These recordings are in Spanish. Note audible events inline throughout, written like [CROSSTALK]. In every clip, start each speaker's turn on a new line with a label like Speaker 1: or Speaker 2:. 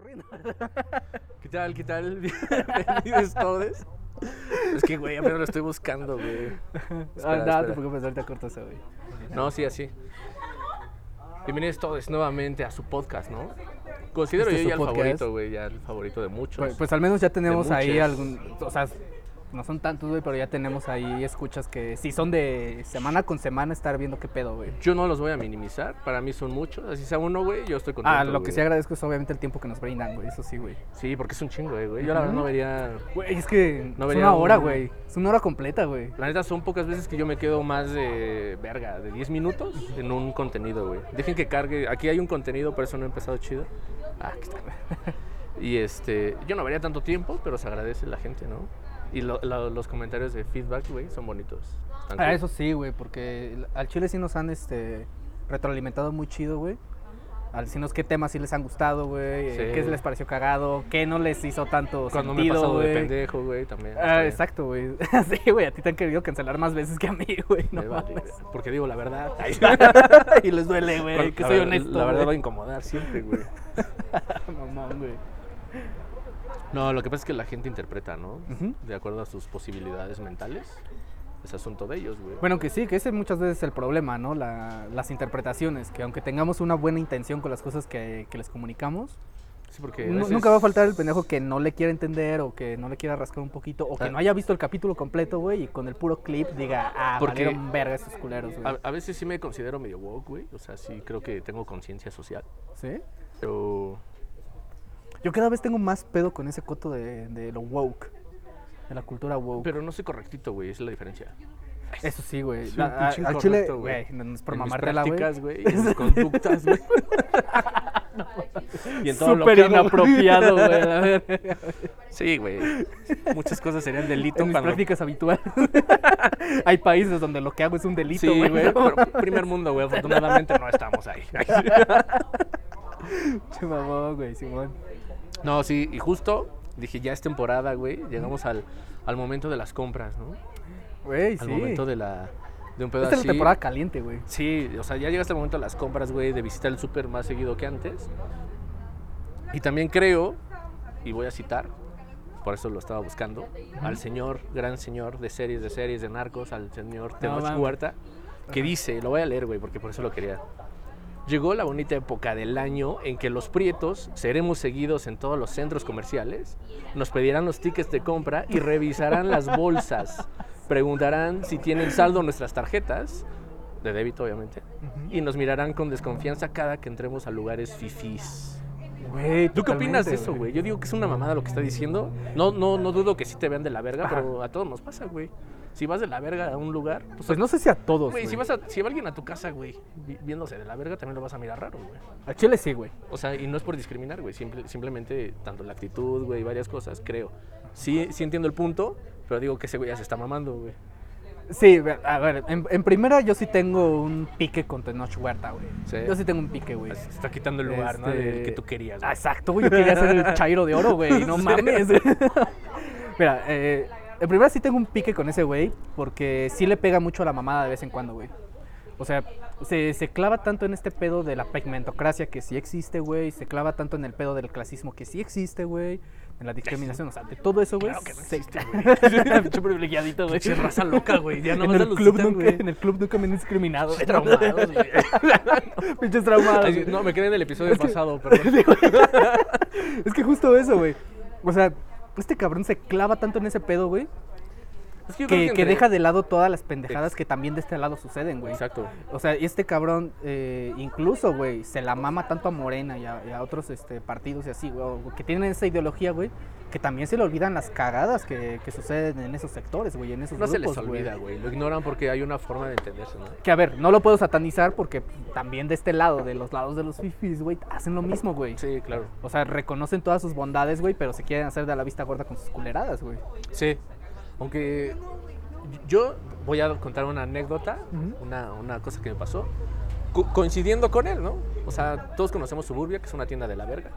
Speaker 1: corriendo. [LAUGHS]
Speaker 2: ¿Qué tal? ¿Qué tal? [LAUGHS] Bienvenidos todos. Es que, güey, apenas lo estoy buscando, güey.
Speaker 1: ah,
Speaker 2: Espera,
Speaker 1: te
Speaker 2: espera.
Speaker 1: preocupes, ahorita corto eso, güey.
Speaker 2: No, sí, así. Bienvenidos todos nuevamente a su podcast, ¿no? Considero
Speaker 1: Este es
Speaker 2: yo ya el
Speaker 1: podcast.
Speaker 2: favorito, güey, ya el favorito de muchos.
Speaker 1: Pues, pues al menos ya tenemos ahí algún. O sea, no son tantos, güey, pero ya tenemos ahí escuchas que sí son de semana con semana estar viendo qué pedo, güey.
Speaker 2: Yo no los voy a minimizar, para mí son muchos. Así sea uno, güey, yo estoy contento.
Speaker 1: Ah, lo que sí agradezco es obviamente el tiempo que nos brindan, güey. Eso sí, güey.
Speaker 2: Sí, porque es un chingo, eh, güey. Yo la verdad no vería.
Speaker 1: Güey, es que
Speaker 2: No
Speaker 1: es
Speaker 2: vería
Speaker 1: una hora,
Speaker 2: un-
Speaker 1: güey. Es una hora completa, güey.
Speaker 2: La neta, son pocas veces que yo me quedo más de verga, de 10 minutos en un contenido, güey. Dejen que cargue. Aquí hay un contenido, por eso no he empezado chido. Ah, aquí está. [LAUGHS] Y este, yo no vería tanto tiempo, pero se agradece la gente, ¿no? Y lo- lo- los comentarios de feedback, güey, son bonitos.
Speaker 1: Ah,
Speaker 2: cool.
Speaker 1: eso sí, güey, porque al Chile sí nos han este retroalimentado muy chido, güey. Al decirnos qué temas sí les han gustado, güey, eh,
Speaker 2: Sí.
Speaker 1: qué les pareció cagado, qué no les hizo tanto
Speaker 2: Cuando me he
Speaker 1: sentido,
Speaker 2: pasado de pendejo, güey, también.
Speaker 1: Ah, exacto, güey. [LAUGHS] sí, güey, a ti te han querido cancelar más veces que a mí, güey. No
Speaker 2: vale. Porque digo la verdad. [LAUGHS]
Speaker 1: y les duele, güey, que soy honesto.
Speaker 2: La verdad va a incomodar siempre, güey. [LAUGHS]
Speaker 1: Mamón, güey.
Speaker 2: No, lo que pasa es que la gente interpreta, ¿no? De acuerdo a sus posibilidades mentales. Es asunto de ellos, güey.
Speaker 1: Bueno, que sí, que ese muchas veces es el problema, ¿no? La- las interpretaciones, que aunque tengamos una buena intención con las cosas que, que les comunicamos,
Speaker 2: Sí, porque veces-
Speaker 1: nunca va a faltar el pendejo que no le quiera entender o que no le quiera rascar un poquito o que
Speaker 2: Ah.
Speaker 1: no haya visto el capítulo completo, güey, y con el puro clip diga, ah,
Speaker 2: Porque-
Speaker 1: verga esos culeros, güey.
Speaker 2: A, a veces sí me considero medio woke, güey. O sea, sí creo que tengo conciencia social.
Speaker 1: ¿Sí?
Speaker 2: Pero.
Speaker 1: Yo cada vez tengo más pedo con ese coto de, de lo woke, de la cultura woke.
Speaker 2: Pero no soy correctito, güey. Esa es la diferencia.
Speaker 1: Eso sí, güey.
Speaker 2: Pinche
Speaker 1: al chile,
Speaker 2: güey.
Speaker 1: güey, no es por
Speaker 2: en
Speaker 1: mamártela, güey.
Speaker 2: prácticas, güey. Y en mis [LAUGHS] conductas, güey. [LAUGHS] y en todo lo
Speaker 1: Súper
Speaker 2: que güey.
Speaker 1: inapropiado, güey. [LAUGHS]
Speaker 2: Sí, güey. Muchas cosas serían delito
Speaker 1: En mis
Speaker 2: cuando.
Speaker 1: prácticas habituales. Hay países donde lo que hago es un delito,
Speaker 2: Sí,
Speaker 1: güey.
Speaker 2: güey. pero primer mundo, güey. Afortunadamente no estamos ahí.
Speaker 1: Che mamón, güey, Simón.
Speaker 2: No, sí, y justo dije, ya es temporada, güey. Llegamos al, al momento de las compras, ¿no?
Speaker 1: Güey,
Speaker 2: Al
Speaker 1: sí.
Speaker 2: momento de la. De un pedo
Speaker 1: Esta es la temporada caliente, güey.
Speaker 2: Sí, o sea, ya llega hasta el momento de las compras, güey, de visitar el súper más seguido que antes. Y también creo, y voy a citar, por eso lo estaba buscando, al señor, gran señor de series, de series, de narcos, al señor Tenoch. Huerta, que dice, lo voy a leer, güey, porque por eso lo quería. Llegó la bonita época del año en que los prietos seremos seguidos en todos los centros comerciales, nos pedirán los tickets de compra y revisarán las [LAUGHS] bolsas. Preguntarán si tienen saldo nuestras tarjetas, de débito obviamente, y nos mirarán con desconfianza cada que entremos a lugares fifís.
Speaker 1: Güey,
Speaker 2: ¿Tú qué opinas de eso, güey? Yo digo que es una mamada lo que está diciendo. No, no, no dudo que sí te vean de la verga,
Speaker 1: Ajá.
Speaker 2: pero a todos nos pasa, güey. Si vas de la verga a un lugar, pues,
Speaker 1: Pues no sé si a todos,
Speaker 2: Güey, si, vas a, si va alguien a tu casa, güey, vi- viéndose de la verga, también lo vas a mirar raro, güey.
Speaker 1: A Chile sí, güey.
Speaker 2: O sea, y no es por discriminar, güey. simple- simplemente, tanto la actitud, güey, varias cosas, creo. Sí, sí entiendo el punto, pero digo que ese güey ya se está mamando, güey.
Speaker 1: Sí, a ver, en, en primera yo sí tengo un pique con Tenoch Huerta, güey.
Speaker 2: Sí.
Speaker 1: Yo sí tengo un pique, güey.
Speaker 2: Se está quitando el lugar, ¿no?
Speaker 1: Este-
Speaker 2: Del que tú querías,
Speaker 1: Ah,
Speaker 2: güey.
Speaker 1: Exacto, güey. Yo quería ser el chairo de oro, güey. No [LAUGHS] mames. [LAUGHS] Mira, eh, en primera sí tengo un pique con ese güey. Porque sí le pega mucho a la mamada de vez en cuando, güey. O sea, se, se clava tanto en este pedo de la pigmentocracia que sí existe, güey. Se clava tanto en el pedo del clasismo que sí existe, güey. En la discriminación, o sea, de todo eso, güey.
Speaker 2: Claro que no existe, [LAUGHS] güey.
Speaker 1: Güey.
Speaker 2: Pinche raza loca, güey. Ya no
Speaker 1: en, el club nunca, en el club nunca me han discriminado.
Speaker 2: Pinches traumados, güey. [LAUGHS]
Speaker 1: Pinches traumados.
Speaker 2: Ay. No, me quedé en el episodio
Speaker 1: Es que-
Speaker 2: pasado, perdón.
Speaker 1: Sí, [LAUGHS] güey. es que justo eso, güey. O sea, este cabrón se clava tanto en ese pedo, güey,
Speaker 2: Es que yo creo
Speaker 1: que, que
Speaker 2: entre-
Speaker 1: deja de lado todas las pendejadas que también de este lado suceden, güey.
Speaker 2: Exacto.
Speaker 1: O sea, y este cabrón, eh, incluso, güey, se la mama tanto a Morena y a, y a otros este, partidos y así, güey, que tienen esa ideología, güey, que también se le olvidan las cagadas que, que suceden en esos sectores, güey, en esos
Speaker 2: No se
Speaker 1: grupos,
Speaker 2: les
Speaker 1: güey.
Speaker 2: olvida, güey. Lo ignoran porque hay una forma de entenderse, ¿no?
Speaker 1: Que a ver, no lo puedo satanizar porque también de este lado, de los lados de los fifis, güey, hacen lo mismo, güey.
Speaker 2: Sí, claro.
Speaker 1: O sea, reconocen todas sus bondades, güey, pero se quieren hacer de la vista gorda con sus culeradas, güey.
Speaker 2: Sí. Aunque yo voy a contar una anécdota, una, una cosa que me pasó, co- coincidiendo con él, ¿no? O sea, todos conocemos Suburbia, que es una tienda de la verga.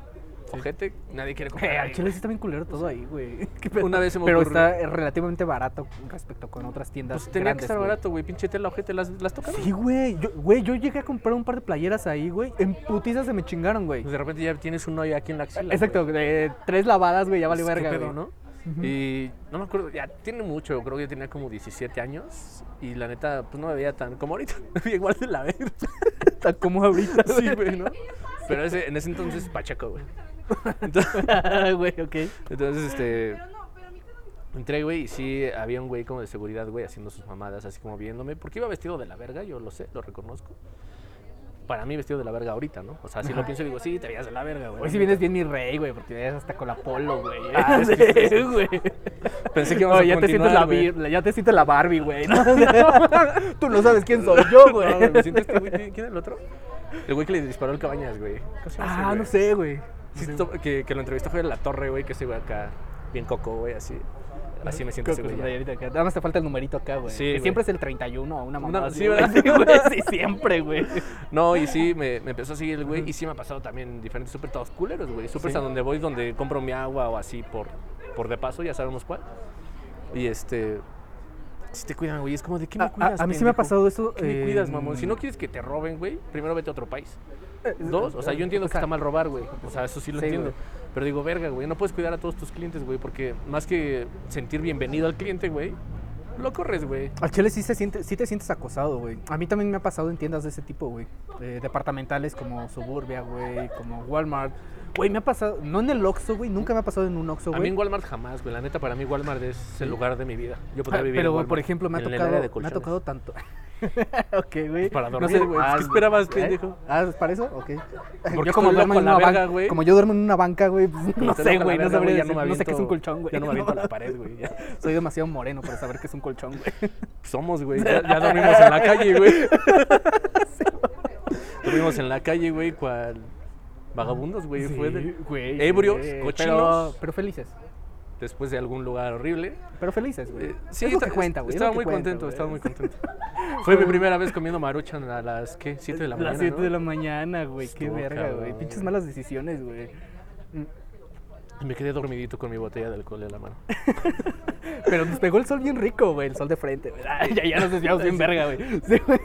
Speaker 2: ojete, nadie quiere
Speaker 1: Eh,
Speaker 2: comprar.
Speaker 1: al
Speaker 2: ahí,
Speaker 1: chile sí está bien culero todo ahí, güey. [LAUGHS]
Speaker 2: Una vez me
Speaker 1: Pero está eh, relativamente barato respecto con otras tiendas
Speaker 2: Pues tenía
Speaker 1: grandes,
Speaker 2: que estar
Speaker 1: güey.
Speaker 2: barato, güey. Pinche tela, ojete, las, las tocaron.
Speaker 1: Sí, güey. Yo, güey, yo llegué a comprar un par de playeras ahí, güey. En putiza se me chingaron, güey.
Speaker 2: Pues de repente ya tienes un hoyo aquí en la axila.
Speaker 1: Exacto, de tres lavadas, güey, ya vale
Speaker 2: Pues, ¿qué
Speaker 1: verga,
Speaker 2: pedo,
Speaker 1: güey.
Speaker 2: ¿no? Y no me acuerdo, ya tiene mucho, creo que tenía como 17 años. Y la neta, pues no me veía tan como ahorita. [LAUGHS] Me veía igual de la verga.
Speaker 1: Está como ahorita, [LAUGHS]
Speaker 2: Sí, güey, ¿no? Pero ese, en ese entonces, Pacheco, güey. Entonces, [LAUGHS]
Speaker 1: Güey, ok.
Speaker 2: entonces, este. Entré, güey, y sí había un güey como de seguridad, güey, haciendo sus mamadas, así como viéndome. Porque iba vestido de la verga, yo lo sé, lo reconozco. Para mí, vestido de la verga ahorita, ¿no? O sea, si lo pienso, digo, sí, te veías de la verga, güey.
Speaker 1: Hoy sí vienes bien mi rey, güey, porque vienes hasta con la polo, güey. [LAUGHS]
Speaker 2: Ah,
Speaker 1: sí,
Speaker 2: sí, sí, sí.
Speaker 1: güey.
Speaker 2: Pensé que íbamos a
Speaker 1: Oye, ya te sientes la, ya te sientes la Barbie, güey. ¿no? [LAUGHS] [LAUGHS] Tú no sabes quién soy yo, güey.
Speaker 2: No, me siento este güey. ¿Quién es el otro? El güey que le disparó el cabañas, güey. ¿Cómo se ese
Speaker 1: ah,
Speaker 2: güey?
Speaker 1: no sé, güey.
Speaker 2: Sí, que, que lo entrevistó fue en la torre, güey, que ese güey acá, bien coco, güey, así. Así me siento
Speaker 1: acá. Nada más te falta el numerito acá, güey.
Speaker 2: Sí,
Speaker 1: que
Speaker 2: güey.
Speaker 1: siempre es el 31 o una mamada
Speaker 2: Una-
Speaker 1: así, [LAUGHS]
Speaker 2: sí,
Speaker 1: güey.
Speaker 2: ¿verdad?
Speaker 1: Sí, güey, sí, siempre, güey.
Speaker 2: No, y sí, me, me empezó a seguir el güey. Y sí me ha pasado también diferentes súper todos culeros, güey. Súper
Speaker 1: Sí.
Speaker 2: a donde voy, donde compro mi agua o así por, por de paso, ya sabemos cuál. Y este. Si te cuidan, güey. Es como de qué me
Speaker 1: A- a-
Speaker 2: cuidas.
Speaker 1: a mí sí me ha pasado eso,
Speaker 2: ¿Qué me cuidas,
Speaker 1: en-
Speaker 2: mamón? Si no quieres que te roben, güey, primero vete a otro país. Dos, o sea,
Speaker 1: eh,
Speaker 2: yo entiendo
Speaker 1: o
Speaker 2: que está mal robar, güey. O sea, eso sí lo
Speaker 1: Sí,
Speaker 2: entiendo.
Speaker 1: güey.
Speaker 2: Pero digo, verga, güey, no puedes cuidar a todos tus clientes, güey, porque más que sentir bienvenido al cliente, güey, lo corres, güey.
Speaker 1: Al chile sí, se siente, sí te sientes acosado, güey. A mí también me ha pasado en tiendas de ese tipo, güey. Eh, departamentales como Suburbia, güey, como Walmart. Güey, me ha pasado, no en el Oxxo, güey, nunca me ha pasado en un Oxxo,
Speaker 2: A mí
Speaker 1: güey.
Speaker 2: en Walmart jamás, güey. La neta, para mí Walmart es el lugar de mi vida. Yo podría
Speaker 1: Ah,
Speaker 2: vivir en
Speaker 1: Pero,
Speaker 2: Walmart,
Speaker 1: por ejemplo, me ha
Speaker 2: en
Speaker 1: tocado, me ha tocado tanto. [LAUGHS] [LAUGHS] ok, güey.
Speaker 2: Para
Speaker 1: No
Speaker 2: dormir,
Speaker 1: sé,
Speaker 2: güey.
Speaker 1: ah,
Speaker 2: ¿Qué esperabas,
Speaker 1: ¿eh?
Speaker 2: pendejo?
Speaker 1: Ah, ¿es para eso? Ok.
Speaker 2: Porque
Speaker 1: yo como duermo en una
Speaker 2: verga,
Speaker 1: banca,
Speaker 2: güey.
Speaker 1: como yo duermo en una banca, güey, pues, [LAUGHS] no sé, güey, no
Speaker 2: verga,
Speaker 1: sabría
Speaker 2: ya
Speaker 1: decir,
Speaker 2: me
Speaker 1: no sé qué es un
Speaker 2: aviento-
Speaker 1: colchón, güey.
Speaker 2: Ya no me aviento a la pared, güey. ya. [LAUGHS]
Speaker 1: Soy demasiado moreno para saber qué es un colchón, güey.
Speaker 2: Somos, güey. Ya, ya dormimos en la calle, güey. dormimos en la calle, güey, cual vagabundos, güey. Fue de-
Speaker 1: güey.
Speaker 2: ebrios,
Speaker 1: sí,
Speaker 2: cochinos.
Speaker 1: Pero, pero felices.
Speaker 2: Después de algún lugar horrible.
Speaker 1: Pero felices, güey.
Speaker 2: Eh, sí,
Speaker 1: es lo que
Speaker 2: ta-
Speaker 1: cuenta, güey. es
Speaker 2: Estaba muy
Speaker 1: cuenta,
Speaker 2: contento, estaba muy contento. [LAUGHS] Fue mi primera vez comiendo maruchan a las, ¿qué? 7 de la mañana,
Speaker 1: Las 7
Speaker 2: ¿no?
Speaker 1: de la mañana, güey. Qué
Speaker 2: Estuvo
Speaker 1: verga, güey. Pinches malas decisiones, güey.
Speaker 2: Me quedé dormidito con mi botella de alcohol en la mano. [LAUGHS]
Speaker 1: Pero nos pegó el sol bien rico, güey. El sol de frente, güey. [LAUGHS] Ya, ya nos desviamos bien verga, güey. Sí, güey.